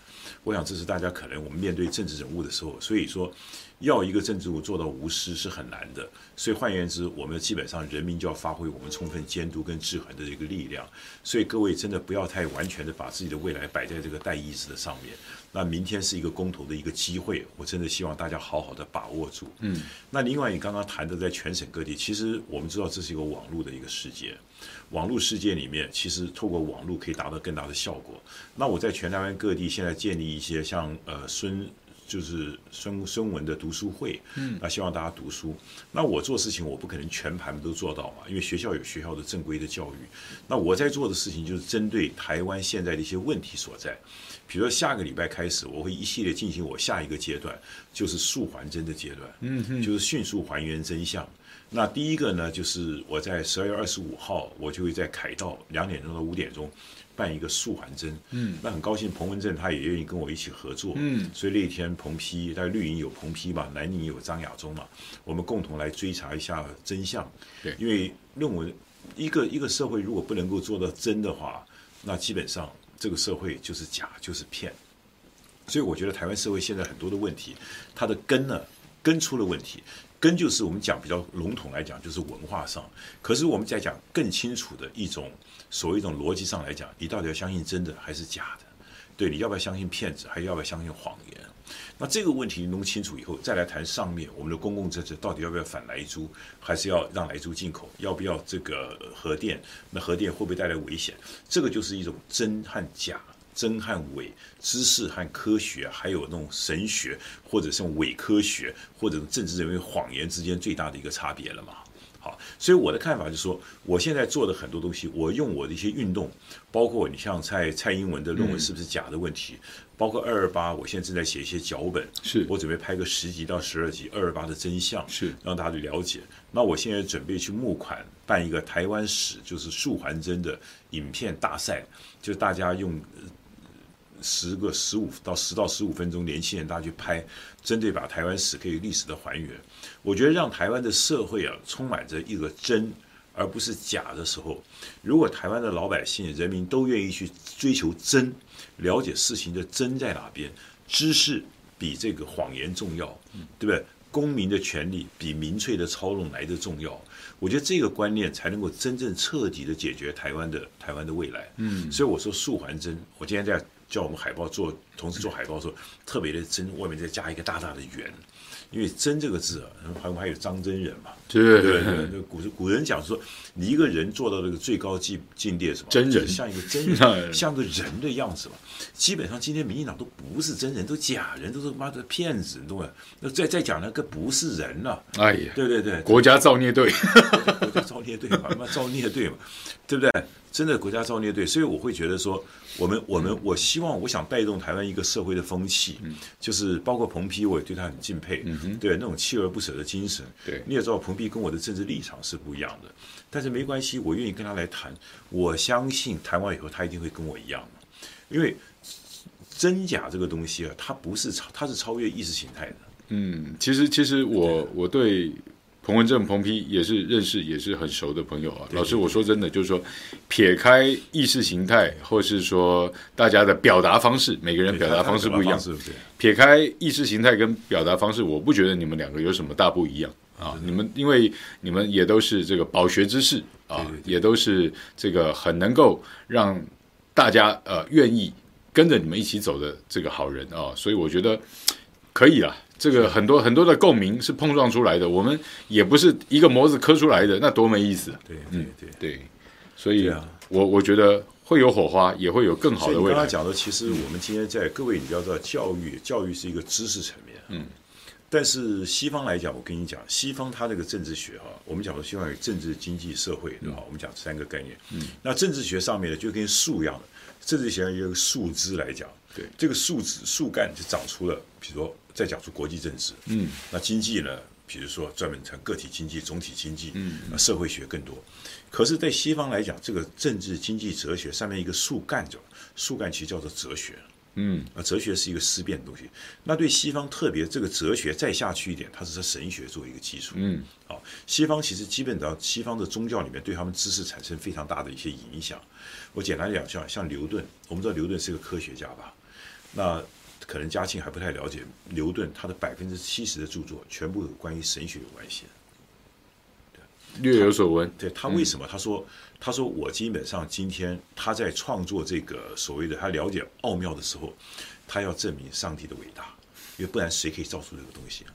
我想这是大家可能我们面对政治人物的时候，所以说要一个政治人物做到无私是很难的。所以换言之，我们基本上人民就要发挥我们充分监督跟制衡的这个力量。所以各位真的不要太完全的把自己的未来摆在这个代意识的上面。那明天是一个公投的一个机会，我真的希望大家好好的把握住。嗯，那另外你刚刚谈的在全省各地，其实我们知道这是一个网络的一个世界，网络世界里面其实透过网络可以达到更大的效果。那我在全台湾各地现在建立一些像呃孙。就是孙孙文的读书会，嗯，那希望大家读书。那我做事情，我不可能全盘都做到嘛，因为学校有学校的正规的教育。那我在做的事情，就是针对台湾现在的一些问题所在。比如说下个礼拜开始，我会一系列进行我下一个阶段，就是速还真的阶段，嗯哼，就是迅速还原真相。那第一个呢，就是我在十二月二十五号，我就会在凯道两点钟到五点钟。办一个素还真，嗯，那很高兴彭文正他也愿意跟我一起合作，嗯，所以那一天彭批在绿营有彭批嘛，南宁有张亚中嘛，我们共同来追查一下真相，对，因为论文一个一个社会如果不能够做到真的话，那基本上这个社会就是假就是骗，所以我觉得台湾社会现在很多的问题，它的根呢根出了问题。根就是我们讲比较笼统来讲，就是文化上。可是我们在讲更清楚的一种所谓一种逻辑上来讲，你到底要相信真的还是假的？对，你要不要相信骗子，还要不要相信谎言？那这个问题弄清楚以后，再来谈上面我们的公共政策到底要不要反莱猪，还是要让莱猪进口？要不要这个核电？那核电会不会带来危险？这个就是一种真和假。真和伪，知识和科学，还有那种神学，或者是伪科学，或者政治人为谎言之间最大的一个差别了嘛？好，所以我的看法就是说，我现在做的很多东西，我用我的一些运动，包括你像蔡蔡英文的论文是不是假的问题，嗯、包括二二八，我现在正在写一些脚本，是我准备拍个十集到十二集二二八的真相，是让大家去了解。那我现在准备去募款办一个台湾史，就是速还真的影片大赛，就大家用。十个十五到十到十五分钟，年轻人大家去拍，针对把台湾史可以历史的还原。我觉得让台湾的社会啊充满着一个真而不是假的时候，如果台湾的老百姓人民都愿意去追求真，了解事情的真在哪边，知识比这个谎言重要，对不对？公民的权利比民粹的操弄来得重要。我觉得这个观念才能够真正彻底的解决台湾的台湾的未来。嗯，所以我说树还真，我今天在。叫我们海报做，同时做海报的时候，特别的真，外面再加一个大大的圆，因为“真”这个字啊，还还有张真人嘛，对对对，古古人讲说，你一个人做到这个最高境境界什么？真人，像一个真人，*laughs* 像个人的样子嘛。基本上今天民进党都不是真人，都假人，都是妈的骗子，你懂吗？那再再讲那个不是人了，哎呀，对对对，国家造孽队，*laughs* 国家造孽队嘛，造孽队嘛，对不对？真的国家造孽队，所以我会觉得说，我们我们我希望我想带动台湾一个社会的风气，就是包括彭批，我也对他很敬佩，对那种锲而不舍的精神。对，你也知道彭批跟我的政治立场是不一样的，但是没关系，我愿意跟他来谈。我相信谈完以后，他一定会跟我一样的，因为真假这个东西啊，它不是超，它是超越意识形态的。嗯，其实其实我我对。彭文正、彭批也是认识，也是很熟的朋友啊。老师，我说真的，就是说，撇开意识形态，或是说大家的表达方式，每个人表达方式不一样，是不是？撇开意识形态跟表达方式，我不觉得你们两个有什么大不一样啊。你们因为你们也都是这个饱学之士啊，也都是这个很能够让大家呃愿意跟着你们一起走的这个好人啊，所以我觉得可以了。这个很多很多的共鸣是碰撞出来的，我们也不是一个模子刻出来的，那多没意思。对，对，对，对，所以啊，我我觉得会有火花，也会有更好的未来。刚刚讲的，其实我们今天在各位，你要知道，教育，教育是一个知识层面，嗯，但是西方来讲，我跟你讲，西方它这个政治学哈，我们讲的西方有政治、经济、社会，对吧？嗯、我们讲三个概念。嗯，那政治学上面呢，就跟树一样的，政治学有一个树枝来讲，对，这个树枝树干就长出了，比如说再讲出国际政治，嗯，那经济呢，比如说专门谈个体经济、总体经济，嗯，那社会学更多。可是，在西方来讲，这个政治、经济、哲学上面一个树干叫树干，其实叫做哲学。嗯，啊，哲学是一个思辨的东西。那对西方特别这个哲学再下去一点，它是在神学做一个基础。嗯，好，西方其实基本上西方的宗教里面对他们知识产生非常大的一些影响。我简单讲，像像牛顿，我们知道牛顿是个科学家吧？那可能嘉庆还不太了解牛顿，他的百分之七十的著作全部有关于神学有关系。略有所闻，对他为什么？他说：“他说我基本上今天他在创作这个所谓的他了解奥妙的时候，他要证明上帝的伟大，因为不然谁可以造出这个东西啊？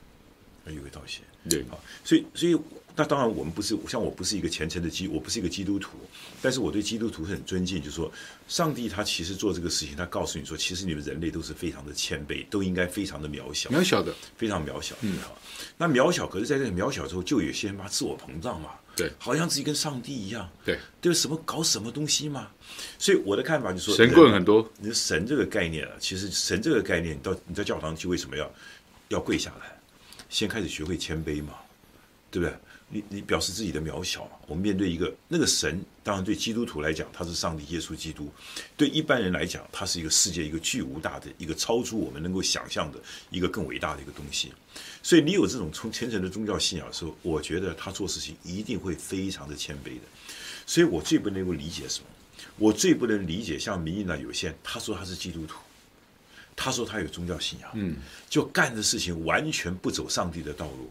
有一个道理。对啊，所以所以那当然我们不是像我不是一个虔诚的基，我不是一个基督徒，但是我对基督徒是很尊敬，就是说上帝他其实做这个事情，他告诉你说，其实你们人类都是非常的谦卑，都应该非常的渺小，渺小的，非常渺小，嗯好。”那渺小，可是在这个渺小之后，就有些人把自我膨胀嘛，对，好像自己跟上帝一样，对，对，什么搞什么东西嘛。所以我的看法就是说，神棍很多。你神这个概念啊，其实神这个概念，你到你在教堂去为什么要要跪下来？先开始学会谦卑嘛，对不对？你你表示自己的渺小，我们面对一个那个神，当然对基督徒来讲，他是上帝耶稣基督；对一般人来讲，他是一个世界一个巨无大的一个超出我们能够想象的一个更伟大的一个东西。所以你有这种从虔诚的宗教信仰的时候，我觉得他做事情一定会非常的谦卑的。所以我最不能够理解什么？我最不能理解像民进党有些人，他说他是基督徒，他说他有宗教信仰，嗯，就干的事情完全不走上帝的道路。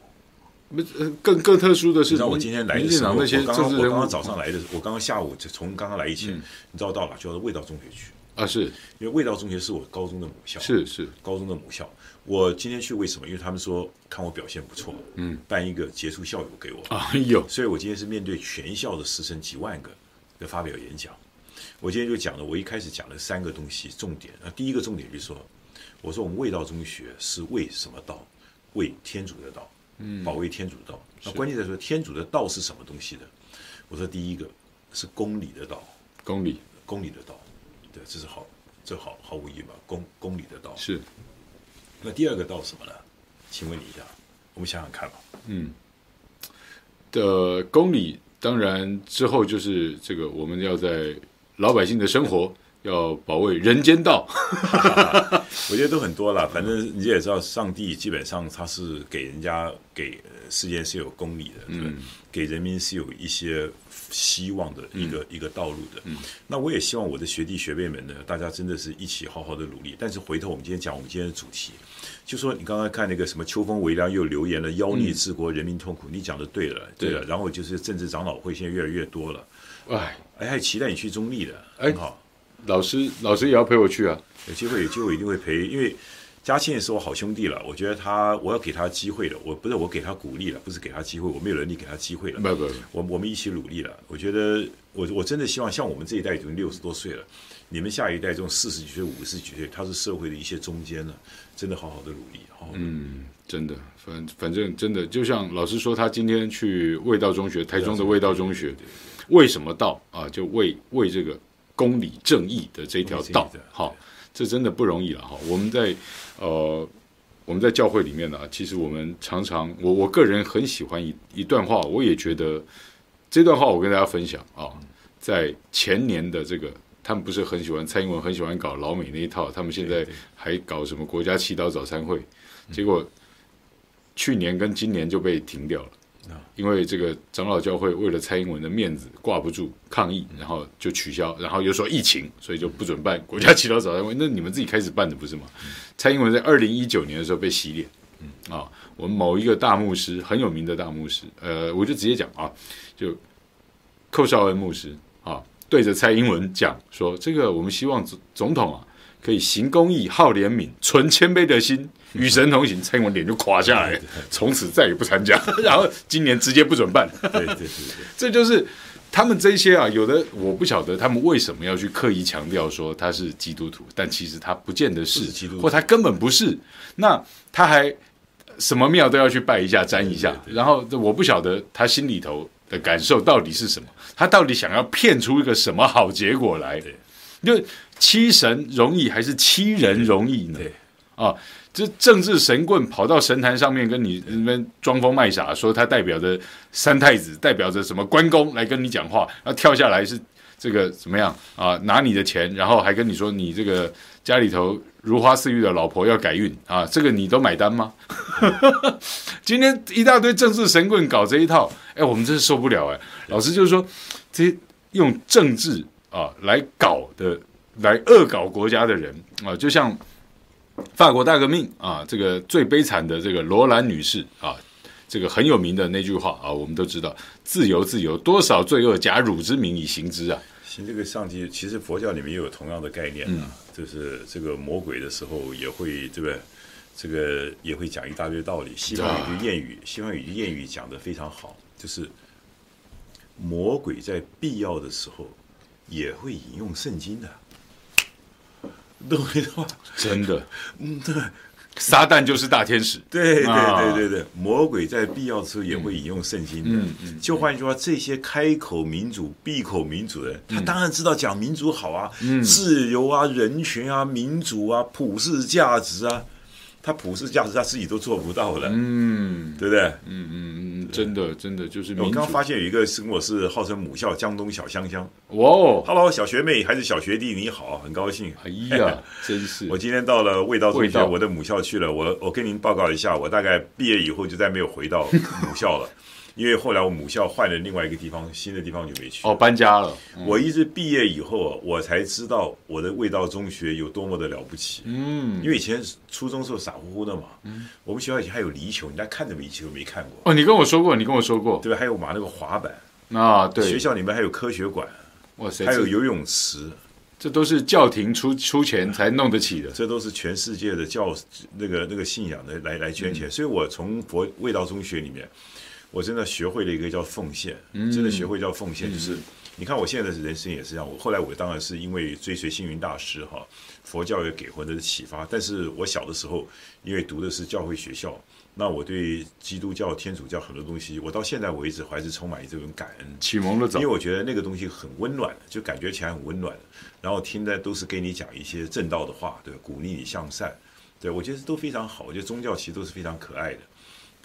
更更特殊的是，你知道我今天来的时候，我刚刚我刚刚早上来的，我刚刚下午就从刚刚来以前，你知道到了，就到味道中学去啊，是因为味道中学是我高中的母校，是是高中的母校。我今天去为什么？因为他们说看我表现不错，嗯，办一个杰出校友给我啊，有，所以我今天是面对全校的师生几万个的发表演讲。我今天就讲了，我一开始讲了三个东西重点啊，第一个重点就是说，我说我们味道中学是为什么道？为天主的道。嗯，保卫天主的道。那关键在说天主的道是什么东西呢？我说第一个是公理的道，公理，公理的道，对，这是好，这好毫无疑问，公公理的道是。那第二个道是什么呢？请问你一下，我们想想看吧。嗯，的公理当然之后就是这个，我们要在老百姓的生活。要保卫人间道，*laughs* 我觉得都很多了。反正你也知道，上帝基本上他是给人家给世间是有公理的，嗯，给人民是有一些希望的一个、嗯、一个道路的。嗯，那我也希望我的学弟学妹们呢，大家真的是一起好好的努力。但是回头我们今天讲我们今天的主题，就说你刚刚看那个什么秋风微凉又留言了，妖孽治国人民痛苦，嗯、你讲的对了，对了。然后就是政治长老会现在越来越多了，哎，哎，还期待你去中立的，很好。老师，老师也要陪我去啊！有机会，有机会一定会陪。因为嘉庆也是我好兄弟了，我觉得他，我要给他机会了。我不是我给他鼓励了，不是给他机会，我没有能力给他机会了。不不，我我们一起努力了。我觉得，我我真的希望，像我们这一代已经六十多岁了，你们下一代这种四十几岁、五十几岁，他是社会的一些中间了，真的好好的努力。好好的嗯，真的，反反正真的，就像老师说，他今天去味道中学，台中的味道中学，为什么到啊？就为为这个。公理正义的这条道，好，这真的不容易了哈。我们在呃，我们在教会里面呢，其实我们常常，我我个人很喜欢一一段话，我也觉得这段话我跟大家分享啊。在前年的这个，他们不是很喜欢蔡英文，很喜欢搞老美那一套，他们现在还搞什么国家祈祷早餐会，结果去年跟今年就被停掉了。因为这个长老教会为了蔡英文的面子挂不住抗议，然后就取消，然后又说疫情，所以就不准办国家祈祷早餐会。那你们自己开始办的不是吗？蔡英文在二零一九年的时候被洗脸，啊，我们某一个大牧师很有名的大牧师，呃，我就直接讲啊，就寇绍恩牧师啊，对着蔡英文讲说，这个我们希望总总统啊。可以行公义、好怜悯、存谦卑的心，与神同行。蔡英文脸就垮下来，从此再也不参加。*laughs* 然后今年直接不准办。对对对，对，*laughs* 这就是他们这些啊，有的我不晓得他们为什么要去刻意强调说他是基督徒，但其实他不见得是，是基督徒，或他根本不是。那他还什么庙都要去拜一下、沾一下。然后我不晓得他心里头的感受到底是什么，他到底想要骗出一个什么好结果来？对，就欺神容易还是七人容易呢？对，啊，这政治神棍跑到神坛上面跟你那边装疯卖傻，说他代表着三太子，代表着什么关公来跟你讲话，然后跳下来是这个怎么样啊？拿你的钱，然后还跟你说你这个家里头如花似玉的老婆要改运啊，*laughs* 这个你都买单吗？*laughs* 今天一大堆政治神棍搞这一套，哎，我们真是受不了哎！老师就是说，这些用政治啊来搞的、来恶搞国家的人啊，就像。法国大革命啊，这个最悲惨的这个罗兰女士啊，这个很有名的那句话啊，我们都知道，自由自由，多少罪恶假汝之名以行之啊。行这个上帝，其实佛教里面也有同样的概念啊，嗯、就是这个魔鬼的时候也会对不对？这个也会讲一大堆道理。西方有句谚语，西方有句谚语讲的非常好，就是魔鬼在必要的时候也会引用圣经的。懂我意思吗？真的，*laughs* 嗯，对，撒旦就是大天使，对对对对对，魔鬼在必要的时候也会引用圣经的。嗯嗯，就换句话，这些开口民主、闭口民主的人，他当然知道讲民主好啊，自由啊、人权啊、民主啊、普世价值啊。他普世价值他自己都做不到的，嗯，对不对？嗯嗯嗯，真的真的就是。我刚刚发现有一个是跟我是号称母校江东小香香，哇哦，Hello 小学妹还是小学弟你好，很高兴。哎呀，*laughs* 真是！我今天到了味道中学，我的母校去了。我我跟您报告一下，我大概毕业以后就再没有回到母校了。*laughs* *laughs* 因为后来我母校换了另外一个地方，新的地方就没去。哦，搬家了。嗯、我一直毕业以后，我才知道我的味道中学有多么的了不起。嗯，因为以前初中时候傻乎乎的嘛。嗯。我们学校以前还有垒球，你家看都没球没看过。哦，你跟我说过，你跟我说过，对吧？还有马那个滑板啊，对。学校里面还有科学馆，哇塞，还有游泳池，这都是教廷出出钱才弄得起的。这都是全世界的教那个那个信仰的来来捐钱，嗯、所以我从佛味道中学里面。我真的学会了一个叫奉献，真的学会叫奉献，就是你看我现在的人生也是这样。我后来我当然是因为追随星云大师哈，佛教也给我的启发。但是我小的时候因为读的是教会学校，那我对基督教、天主教很多东西，我到现在为止还是充满这种感恩。启蒙了，因为我觉得那个东西很温暖，就感觉起来很温暖。然后听的都是给你讲一些正道的话，对，鼓励你向善，对，我觉得都非常好。我觉得宗教其实都是非常可爱的。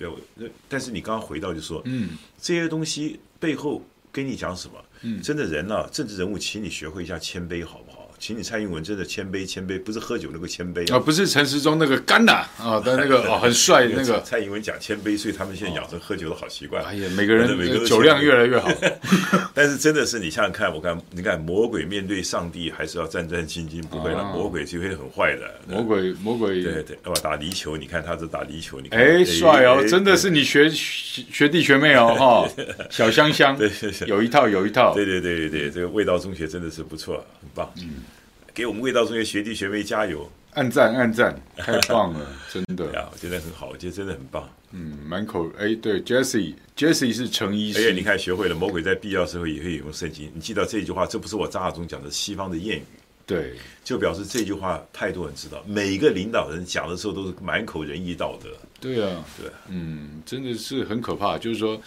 对，那但是你刚刚回到就说，嗯，这些东西背后跟你讲什么？嗯，真的人呢、啊，政治人物，请你学会一下谦卑，好不好？请你蔡英文真的谦卑谦卑，不是喝酒那个谦卑啊，不是陈时中那个干呐啊的那个哦，很帅那个 *laughs* 蔡英文讲谦卑，所以他们现在养成喝酒的好习惯。哎呀，每个人每个酒量越来越好。*laughs* 但是真的是你想想看，我看你看魔鬼面对上帝还是要战战兢兢，不会了。魔鬼就会很坏的。魔鬼魔鬼对对，要打泥球，你看他是打泥球，你看哎帅哦，真的是你学学弟学妹哦哈，*laughs* 小香香有一套有一套，对对对对对，这个味道中学真的是不错，很棒，嗯。给我们味道中学学弟学妹加油！按赞按赞，太棒了，*laughs* 真的呀！我觉得很好，我觉得真的很棒。嗯，满口哎，对，Jesse Jesse 是成医师。而且你看，学会了魔鬼在必要时候也会引用圣经。你记得这句话，这不是我张亚中讲的西方的谚语。对，就表示这句话太多人知道。每一个领导人讲的时候都是满口仁义道德。对啊，对，嗯，真的是很可怕。就是说。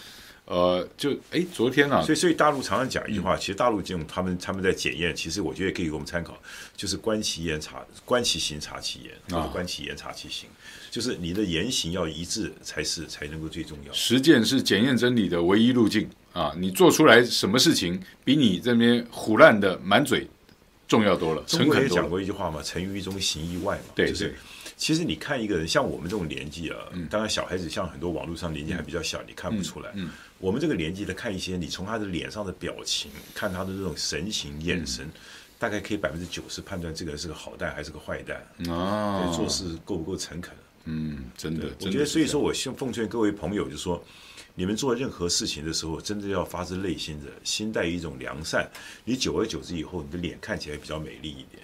呃，就哎，昨天呢、啊，所以所以大陆常常讲一句话，嗯、其实大陆这种他们他们在检验，其实我觉得可以给我们参考，就是观其言察，观其行察其言，或者观其言察其行，啊、就是你的言行要一致才是才能够最重要。实践是检验真理的唯一路径啊！你做出来什么事情，比你这边胡烂的满嘴重要多了。中国也讲过一句话嘛，成于一中，行于外嘛，对，就是。其实你看一个人，像我们这种年纪啊，当然小孩子像很多网络上年纪还比较小，你看不出来。我们这个年纪的看一些，你从他的脸上的表情，看他的这种神情、眼神，大概可以百分之九十判断这个人是个好蛋还是个坏蛋啊，做事够不够诚恳？嗯，真的，我觉得，所以说我奉劝各位朋友，就是说，你们做任何事情的时候，真的要发自内心的，心带一种良善，你久而久之以后，你的脸看起来比较美丽一点。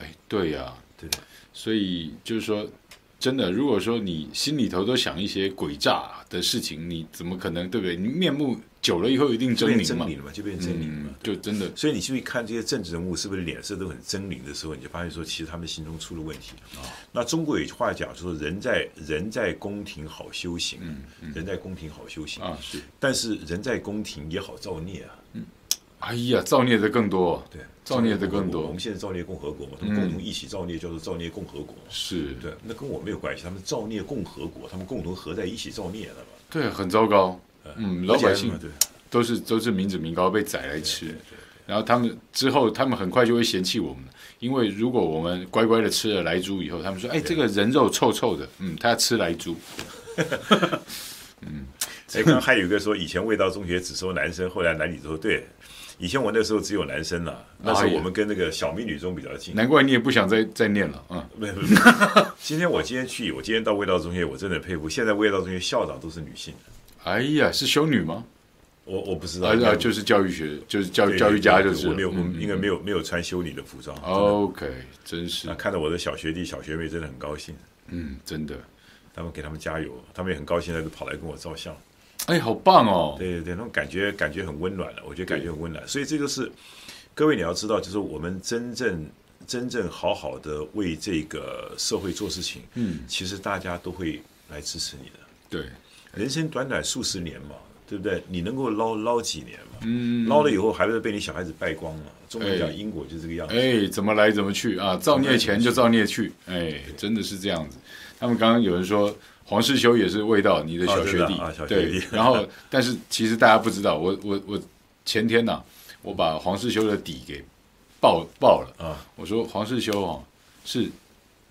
哎，对呀，对的。所以就是说，真的，如果说你心里头都想一些诡诈的事情，你怎么可能对不对？你面目久了以后一定狰狞嘛，就变狰狞了嘛，就真的。所以你去看这些政治人物，是不是脸色都很狰狞的时候，你就发现说，其实他们心中出了问题。哦、那中国有句话讲说，人在人在宫廷好修行，嗯嗯、人在宫廷好修行啊，是。但是人在宫廷也好造孽啊。嗯哎呀，造孽的更多，对，造孽的更多。我们现在造孽共和国嘛，他们共同一起造孽，叫做造孽共和国。是。对，那跟我没有关系，他们造孽共和国，他们共同合在一起造孽的嘛。对，很糟糕。嗯，老百姓都是都是民脂民膏被宰来吃，然后他们之后他们很快就会嫌弃我们，因为如果我们乖乖的吃了莱猪以后，他们说，哎，这个人肉臭臭的，嗯，他要吃莱猪。*laughs* 嗯，哎，刚刚还有一个说，以前味道中学只收男生，后来男女都对。以前我那时候只有男生了，那时候我们跟那个小美女中比较近。难怪你也不想再再念了啊！没有，今天我今天去，我今天到味道中学，我真的佩服。现在味道中学校长都是女性。哎呀，是修女吗？我我不知道。啊，就是教育学，就是教教育家，就是我没有，我们应该没有没有穿修女的服装。OK，真是。那看到我的小学弟小学妹，真的很高兴。嗯，真的。他们给他们加油，他们也很高兴，在这跑来跟我照相。哎，好棒哦！对对对，那种感觉感觉很温暖了，我觉得感觉很温暖。所以这就是各位你要知道，就是我们真正真正好好的为这个社会做事情，嗯，其实大家都会来支持你的。对，人生短短数十年嘛，对不对？你能够捞捞几年嘛？嗯，捞了以后还是被你小孩子败光了。中国讲因果就这个样子。哎，怎么来怎么去啊？造孽钱就造孽去。哎，真的是这样子。他们刚刚有人说。黄世修也是味道你的小学弟，对。*laughs* 然后，但是其实大家不知道，我我我前天呐、啊，我把黄世修的底给爆爆了啊。我说黄世修啊，是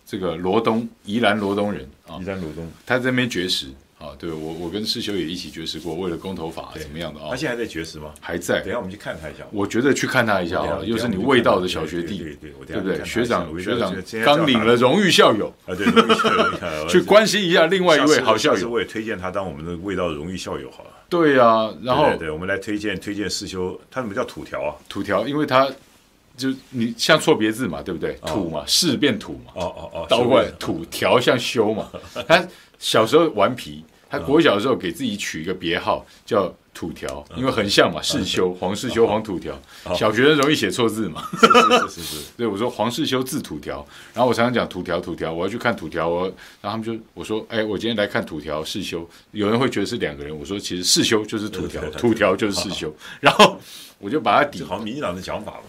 这个罗东宜兰罗东人啊，宜兰罗东，他在那边绝食。啊，对我我跟世修也一起绝食过，为了公投法怎么样的啊？他现在还在绝食吗？还在。等下我们去看他一下。我觉得去看他一下啊，又是你味道的小学弟，对不对？学长学长刚领了荣誉校友啊，对，*laughs* 去关心一下另外一位好校友。我也推荐他当我们的味道的荣誉校友好了。对啊，然后对，我们来推荐推荐世修，他怎么叫土条啊？土条，因为他就你像错别字嘛，对不对？土嘛，士变土嘛，哦哦哦，倒过来土条像修嘛，*laughs* 他小时候顽皮。他国小的时候给自己取一个别号叫土条，因为很像嘛，世修黄世修黄土条。小学生容易写错字嘛，是是是。*laughs* 对，我说黄世修字土条，然后我常常讲土条土条，我要去看土条，我然后他们就我说，哎，我今天来看土条世修，有人会觉得是两个人，我说其实世修就是土条，土条就是世修，*laughs* 然后我就把他抵，好像民进党的讲法嘛。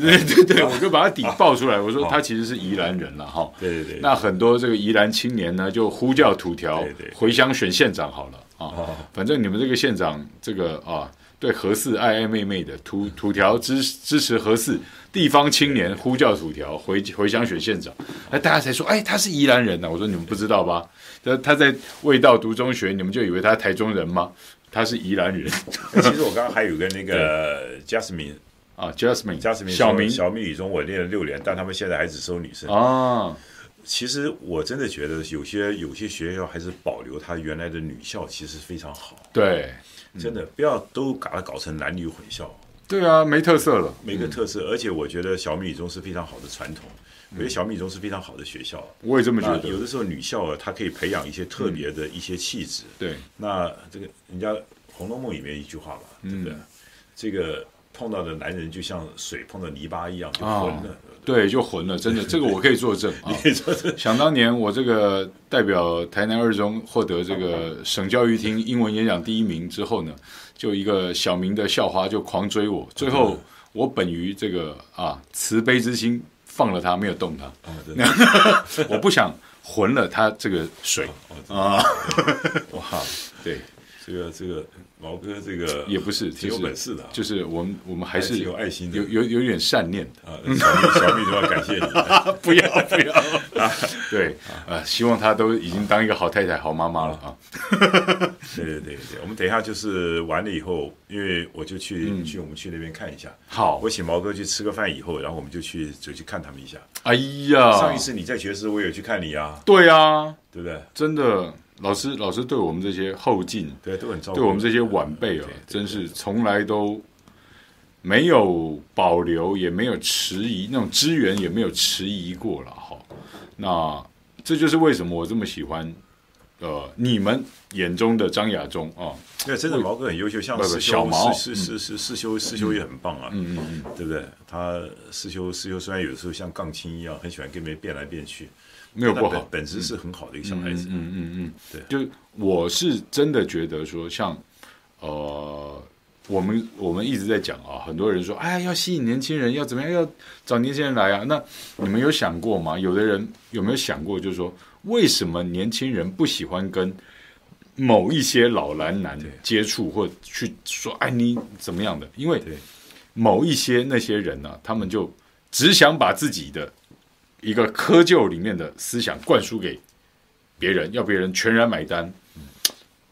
对 *laughs* 对对，*laughs* 我就把他底爆出来。我说他其实是宜兰人了哈。对对对。那很多这个宜兰青年呢，就呼叫土条回乡选县长好了啊。反正你们这个县长这个啊，对何四爱爱妹妹的土土条支支持何四，地方青年呼叫土条回回乡选县长。哎，大家才说，哎，他是宜兰人呢。我说你们不知道吧？他他在味道读中学，你们就以为他台中人吗？他是宜兰人。*laughs* 其实我刚刚还有个那个 Jasmine。啊，Jasmine，Jasmine，小明，小明雨中我练了六年，但他们现在还只收女生啊。其实我真的觉得有些有些学校还是保留它原来的女校，其实非常好。对，真的不要都把它搞成男女混校。对啊，没特色了，没个特色。而且我觉得小米女中是非常好的传统，我觉得小米女中是非常好的学校。我也这么觉得。有的时候女校啊，它可以培养一些特别的一些气质。对，那这个人家《红楼梦》里面一句话吧，对不对？这个。碰到的男人就像水碰到泥巴一样，就浑了。哦、对，就浑了，真的，*laughs* 这个我可以作证。你可以作证。想当年我这个代表台南二中获得这个 *laughs* 省教育厅英文演讲第一名之后呢，就一个小明的校花就狂追我，最后我本于这个啊慈悲之心放了他，没有动他。哦、*laughs* 我不想浑了他这个水啊！哇，对，这个这个。毛哥，这个也不是挺有本事的，就是我们我们还是有爱心的，有有有点善念的啊。小蜜小蜜都要感谢你，*laughs* 不要不要啊！对啊，希望她都已经当一个好太太、好妈妈了啊。对对对对，我们等一下就是完了以后，因为我就去去我们去那边看一下。好，我请毛哥去吃个饭以后，然后我们就去就去看他们一下。哎呀，上一次你在爵士，我也去看你啊。对啊，对不对？真的。老师，老师对我们这些后进，对都很照顾，对我们这些晚辈啊，真是从来都没有保留，也没有迟疑，那种资源也没有迟疑过了哈。那这就是为什么我这么喜欢，呃，你们眼中的张亚中啊。对，真的毛哥很优秀，像师小毛，师师师师修师修也很棒啊，嗯嗯嗯，对不对？他师修师修虽然有时候像杠青一样，很喜欢跟别人变来变去，没有不好，本质是很好的一个小孩子，嗯嗯嗯，对，就我是真的觉得说，像呃，我们我们一直在讲啊，很多人说，哎，要吸引年轻人，要怎么样，要找年轻人来啊？那你们有想过吗？有的人有没有想过，就是说，为什么年轻人不喜欢跟？某一些老男男接触或去说，哎，你怎么样的？因为某一些那些人呢、啊，他们就只想把自己的一个窠臼里面的思想灌输给别人，要别人全然买单，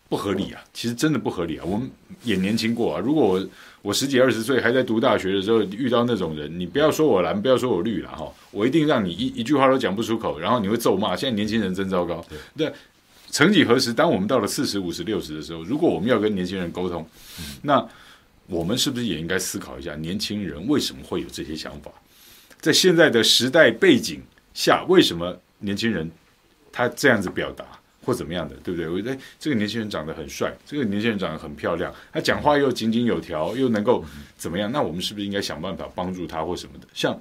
不合理啊！其实真的不合理啊！我们也年轻过啊。如果我我十几二十岁还在读大学的时候遇到那种人，你不要说我蓝，不要说我绿了哈，我一定让你一一句话都讲不出口，然后你会咒骂。现在年轻人真糟糕，对。曾几何时，当我们到了四十五十六十的时候，如果我们要跟年轻人沟通，那我们是不是也应该思考一下，年轻人为什么会有这些想法？在现在的时代背景下，为什么年轻人他这样子表达或怎么样的，对不对？我觉得这个年轻人长得很帅，这个年轻人长得很漂亮，他讲话又井井有条，又能够怎么样？那我们是不是应该想办法帮助他或什么的？像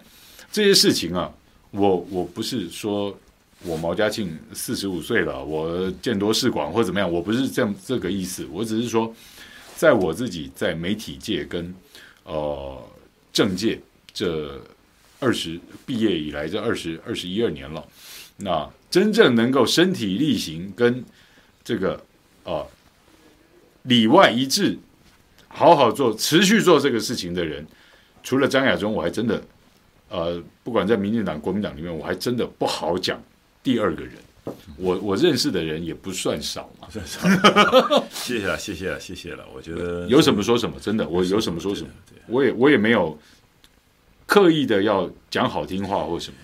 这些事情啊，我我不是说。我毛家庆四十五岁了，我见多识广或怎么样，我不是这样这个意思，我只是说，在我自己在媒体界跟呃政界这二十毕业以来这二十二十一二年了，那真正能够身体力行跟这个啊、呃、里外一致，好好做持续做这个事情的人，除了张亚中，我还真的呃不管在民进党国民党里面，我还真的不好讲。第二个人，我我认识的人也不算少嘛。算少，谢谢了，谢谢了，谢谢了。我觉得有什么说什么，真的，我有什么说什么。我也我也没有刻意的要讲好听话或什么。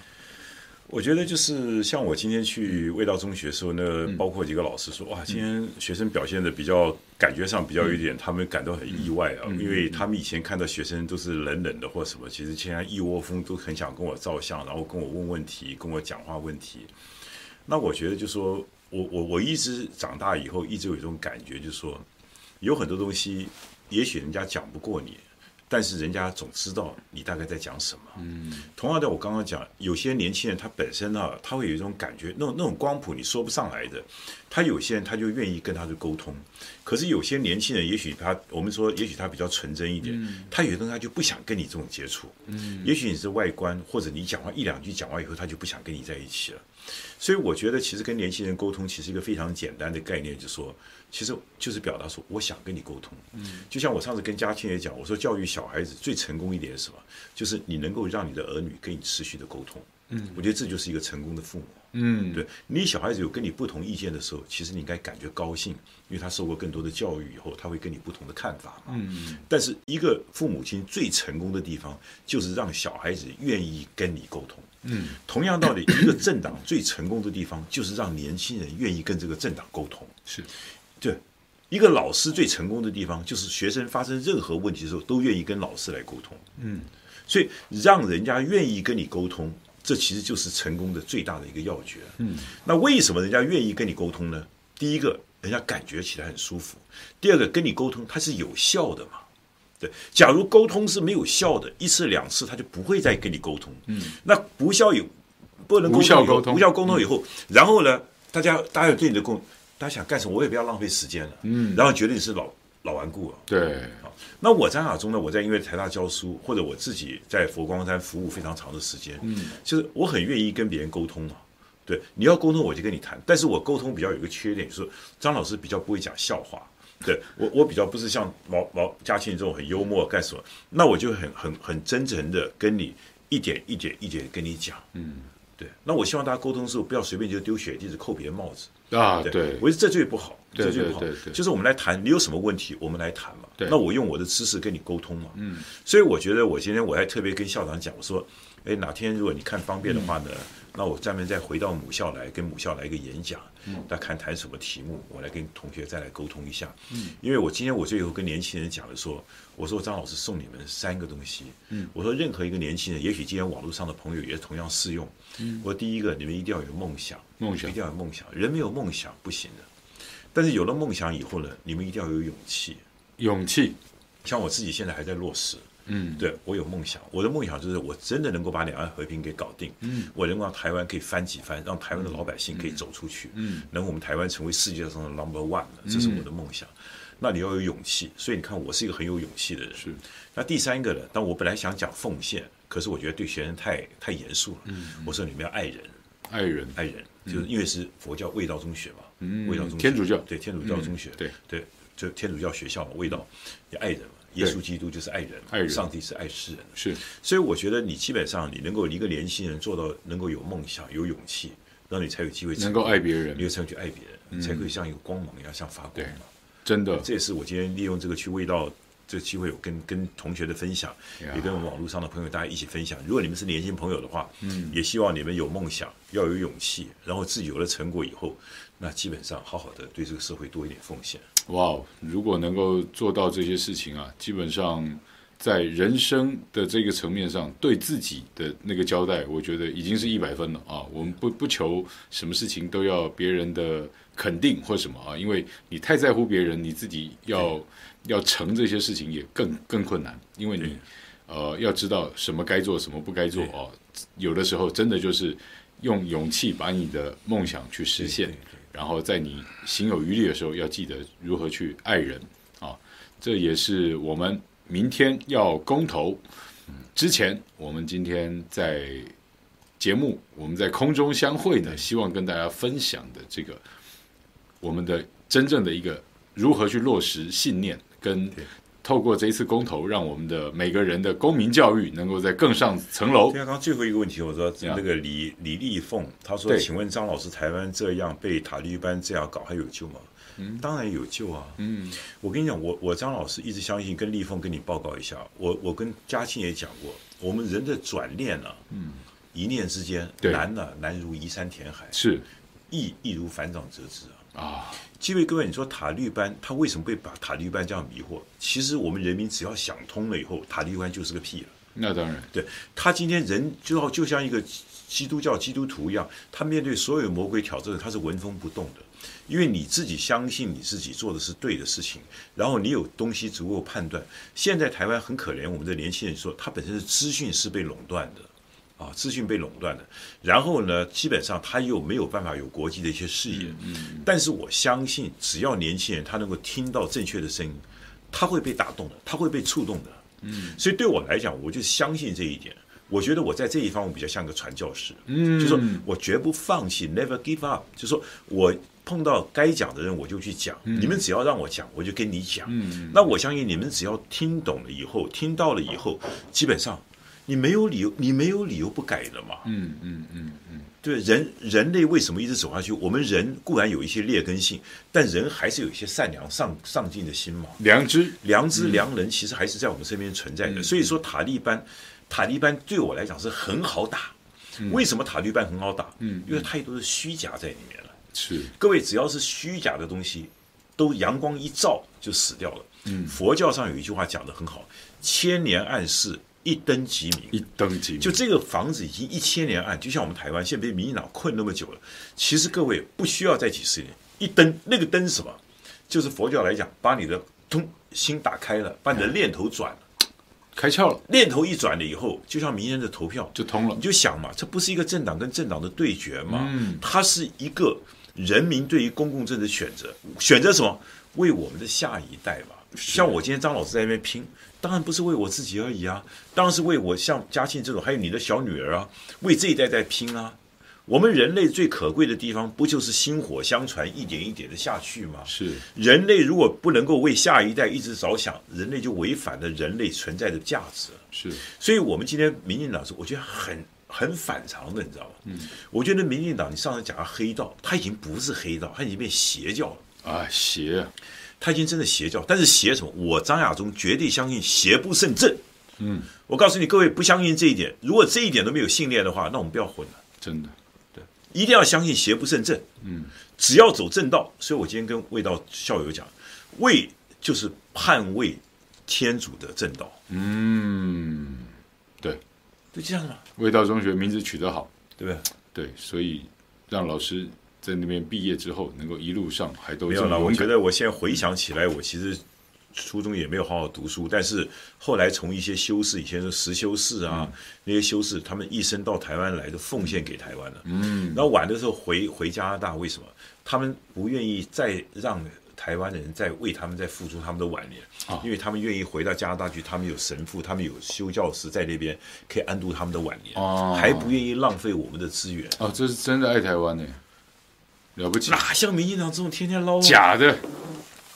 我觉得就是像我今天去味道中学的时候，那包括几个老师说，哇，今天学生表现的比较感觉上比较有一点，他们感到很意外啊，因为他们以前看到学生都是冷冷的或什么，其实现在一窝蜂都很想跟我照相，然后跟我问问题，跟我讲话问题。那我觉得就是说我我我一直长大以后一直有一种感觉，就是说有很多东西，也许人家讲不过你。但是人家总知道你大概在讲什么。嗯，同样的，我刚刚讲，有些年轻人他本身呢，他会有一种感觉，那种那种光谱你说不上来的。他有些人他就愿意跟他去沟通，可是有些年轻人，也许他我们说，也许他比较纯真一点，他有的东西他就不想跟你这种接触。嗯，也许你是外观，或者你讲话一两句讲完以后，他就不想跟你在一起了。所以我觉得，其实跟年轻人沟通，其实一个非常简单的概念，就是说。其实就是表达说，我想跟你沟通。嗯，就像我上次跟嘉庆也讲，我说教育小孩子最成功一点是什么？就是你能够让你的儿女跟你持续的沟通。嗯，我觉得这就是一个成功的父母。嗯，对，你小孩子有跟你不同意见的时候，其实你应该感觉高兴，因为他受过更多的教育以后，他会跟你不同的看法嘛。嗯，但是一个父母亲最成功的地方，就是让小孩子愿意跟你沟通。嗯，同样道理，一个政党最成功的地方，就是让年轻人愿意跟这个政党沟通。*coughs* 是。对，一个老师最成功的地方，就是学生发生任何问题的时候，都愿意跟老师来沟通。嗯，所以让人家愿意跟你沟通，这其实就是成功的最大的一个要诀。嗯，那为什么人家愿意跟你沟通呢？第一个，人家感觉起来很舒服；第二个，跟你沟通它是有效的嘛。对，假如沟通是没有效的，一次两次他就不会再跟你沟通。嗯，那不效有不能沟通，无效沟通，无效沟通以后，然后呢，大家大家有对你的共。大家想干什么？我也不要浪费时间了。嗯，然后觉得你是老老顽固了。对，好，那我在哪中呢？我在因为台大教书，或者我自己在佛光山服务非常长的时间，嗯，就是我很愿意跟别人沟通嘛。对，你要沟通我就跟你谈，但是我沟通比较有一个缺点，就是张老师比较不会讲笑话。对我，我比较不是像毛毛嘉庆这种很幽默干什么，那我就很很很真诚的跟你一点一点一点跟你讲。嗯，对，那我希望大家沟通的时候不要随便就丢雪地子扣别人帽子。啊，对，对我觉得这最不好，对这最不好。就是我们来谈，你有什么问题，我们来谈嘛。对，那我用我的知识跟你沟通嘛。嗯，所以我觉得我今天我还特别跟校长讲，我说，哎，哪天如果你看方便的话呢，那我下面再回到母校来，跟母校来一个演讲，大家看谈什么题目，我来跟同学再来沟通一下。嗯，因为我今天我最后跟年轻人讲的说，我说张老师送你们三个东西。嗯，我说任何一个年轻人，也许今天网络上的朋友也同样适用。嗯，我说第一个，你们一定要有梦想，梦想一定要有梦想，人没有梦想不行的。但是有了梦想以后呢，你们一定要有勇气，勇气。像我自己现在还在落实。嗯，对，我有梦想，我的梦想就是我真的能够把两岸和平给搞定。嗯，我能够让台湾可以翻几番，让台湾的老百姓可以走出去。嗯，能我们台湾成为世界上的 number one，这是我的梦想。那你要有勇气，所以你看，我是一个很有勇气的人。是。那第三个呢？当我本来想讲奉献，可是我觉得对学生太太严肃了。嗯。我说你们要爱人，爱人，爱人，就是因为是佛教味道中学嘛。嗯。卫道中学。天主教。对，天主教中学。对对，就天主教学校嘛，味道要爱人。耶稣基督就是爱人，爱人，上帝是爱世人，是。所以我觉得你基本上你能够一个年轻人做到能够有梦想、有勇气，那你才有机会能够爱别人，你才能去爱别人，才可以像一个光芒一样像发光。真的，这也是我今天利用这个去味道这个机会，我跟跟同学的分享，也跟网络上的朋友大家一起分享。如果你们是年轻朋友的话，嗯，也希望你们有梦想，要有勇气，然后自己有了成果以后，那基本上好好的对这个社会多一点奉献。哇如果能够做到这些事情啊，基本上在人生的这个层面上，对自己的那个交代，我觉得已经是一百分了啊。我们不不求什么事情都要别人的肯定或什么啊，因为你太在乎别人，你自己要要成这些事情也更更困难，因为你呃要知道什么该做，什么不该做啊。有的时候真的就是用勇气把你的梦想去实现。然后在你心有余力的时候，要记得如何去爱人啊！这也是我们明天要公投之前，我们今天在节目我们在空中相会呢，希望跟大家分享的这个我们的真正的一个如何去落实信念跟。透过这一次公投，让我们的每个人的公民教育能够在更上层楼。刚刚最后一个问题，我说那个李李丽凤，他说：“请问张老师，台湾这样被塔利班这样搞，还有救吗？”嗯，当然有救啊。嗯，我跟你讲，我我张老师一直相信，跟丽凤跟你报告一下，我我跟嘉庆也讲过，我们人的转念呢，嗯，一念之间，难呢难如移山填海，是易易如反掌折枝啊。啊。几位各位，你说塔利班他为什么被把塔利班这样迷惑？其实我们人民只要想通了以后，塔利班就是个屁了。那当然，对他今天人就好，就像一个基督教基督徒一样，他面对所有魔鬼挑战，他是纹风不动的。因为你自己相信你自己做的是对的事情，然后你有东西足够判断。现在台湾很可怜，我们的年轻人说，他本身是资讯是被垄断的。啊，资讯被垄断了，然后呢，基本上他又没有办法有国际的一些视野。但是我相信，只要年轻人他能够听到正确的声音，他会被打动的，他会被触动的。嗯，所以对我来讲，我就相信这一点。我觉得我在这一方我比较像个传教士。嗯，就是说我绝不放弃，never give up。就是说我碰到该讲的人，我就去讲。嗯，你们只要让我讲，我就跟你讲。嗯，那我相信你们只要听懂了以后，听到了以后，基本上。你没有理由，你没有理由不改的嘛。嗯嗯嗯嗯，对，人人类为什么一直走下去？我们人固然有一些劣根性，但人还是有一些善良上上进的心嘛。良知、良知、良人其实还是在我们身边存在的。所以说，塔利班，塔利班对我来讲是很好打。为什么塔利班很好打？嗯，因为太多的虚假在里面了。是，各位只要是虚假的东西，都阳光一照就死掉了。嗯，佛教上有一句话讲得很好：千年暗示。一灯即明，一灯即明。就这个房子已经一千年暗，就像我们台湾现在被民进党困那么久了。其实各位不需要再几十年，一灯那个灯是什么？就是佛教来讲，把你的通心打开了，把你的念头转了，开窍了。念头一转了以后，就像明天的投票就通了。你就想嘛，这不是一个政党跟政党的对决嘛？嗯，它是一个人民对于公共政治选择，选择什么？为我们的下一代嘛。像我今天张老师在那边拼。当然不是为我自己而已啊，当然是为我像嘉庆这种，还有你的小女儿啊，为这一代在拼啊。我们人类最可贵的地方，不就是薪火相传，一点一点的下去吗？是。人类如果不能够为下一代一直着想，人类就违反了人类存在的价值。是。所以，我们今天民进党是我觉得很很反常的，你知道吗？嗯。我觉得民进党，你上次讲到黑道，他已经不是黑道，他已经变邪教了啊，邪。他已经真的邪教，但是邪什么？我张亚中绝对相信邪不胜正。嗯，我告诉你，各位不相信这一点，如果这一点都没有信念的话，那我们不要混了。真的，对一定要相信邪不胜正。嗯，只要走正道。所以我今天跟卫道校友讲，卫就是捍卫天主的正道。嗯，对，就这样嘛。卫道中学名字取得好，对不对？对，所以让老师在那边毕业之后，能够一路上还都没有了。我觉得我现在回想起来，我其实。初中也没有好好读书，但是后来从一些修士，以前是实修士啊，嗯、那些修士，他们一生到台湾来的奉献给台湾了。嗯，然后晚的时候回回加拿大，为什么？他们不愿意再让台湾的人再为他们再付出他们的晚年，啊、因为他们愿意回到加拿大去，他们有神父，他们有修教师在那边可以安度他们的晚年，啊、还不愿意浪费我们的资源。哦，这是真的爱台湾呢，了不起！哪像民进党这种天天捞假的，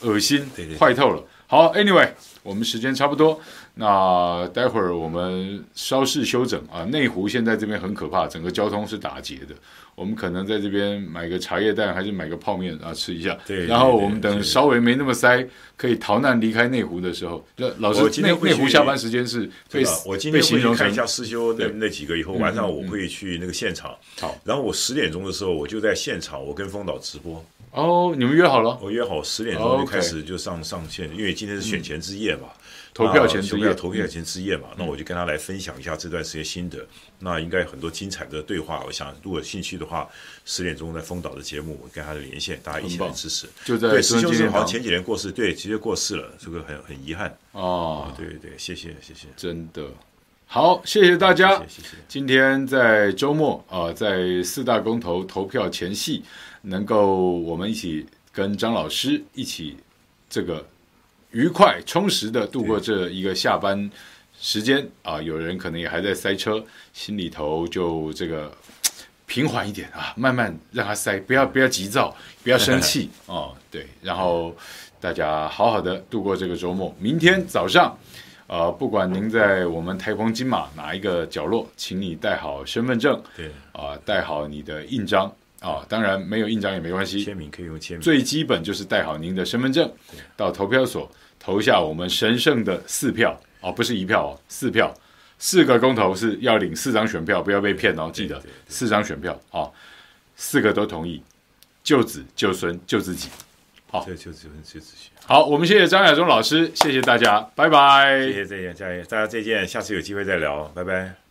恶心，对对，坏透了。好，Anyway，我们时间差不多，那待会儿我们稍事休整啊。内湖现在这边很可怕，整个交通是打结的。我们可能在这边买个茶叶蛋，还是买个泡面啊吃一下。对，然后我们等稍微没那么塞，可以逃难离开内湖的时候，那老师内内湖下班时间是被我今天会去看一下师兄那那几个，以后晚上我会去那个现场。好，然后我十点钟的时候我就在现场，我跟风导直播。哦，你们约好了？我约好十点钟就开始就上上线，因为今天是选前之夜嘛，投票前之夜，投票前之夜嘛，那我就跟他来分享一下这段时间心得。那应该很多精彩的对话，我想如果有兴趣的话，十点钟在风岛的节目，我跟他的连线，大家一起来支持。就在对师兄是好像前几年过世，对，直接过世了，这个很很遗憾哦。对对，谢谢谢谢，真的好，谢谢大家。谢谢。今天在周末啊，在四大公投投票前夕。能够我们一起跟张老师一起这个愉快充实的度过这一个下班时间啊，有人可能也还在塞车，心里头就这个平缓一点啊，慢慢让他塞，不要不要急躁，不要生气 *laughs* 哦，对，然后大家好好的度过这个周末。明天早上，呃，不管您在我们台澎金马哪一个角落，请你带好身份证，对，啊，带好你的印章。啊、哦，当然没有印章也没关系，签名可以用签名。最基本就是带好您的身份证，到投票所投下我们神圣的四票哦，不是一票哦，四票，四个公投是要领四张选票，不要被骗哦，记得四张选票哦，四个都同意，救子救孙救自己，好，救子救孙救自己。好，我们谢谢张亚中老师，谢谢大家，拜拜，谢谢再见，再见，大家再见，下次有机会再聊，拜拜。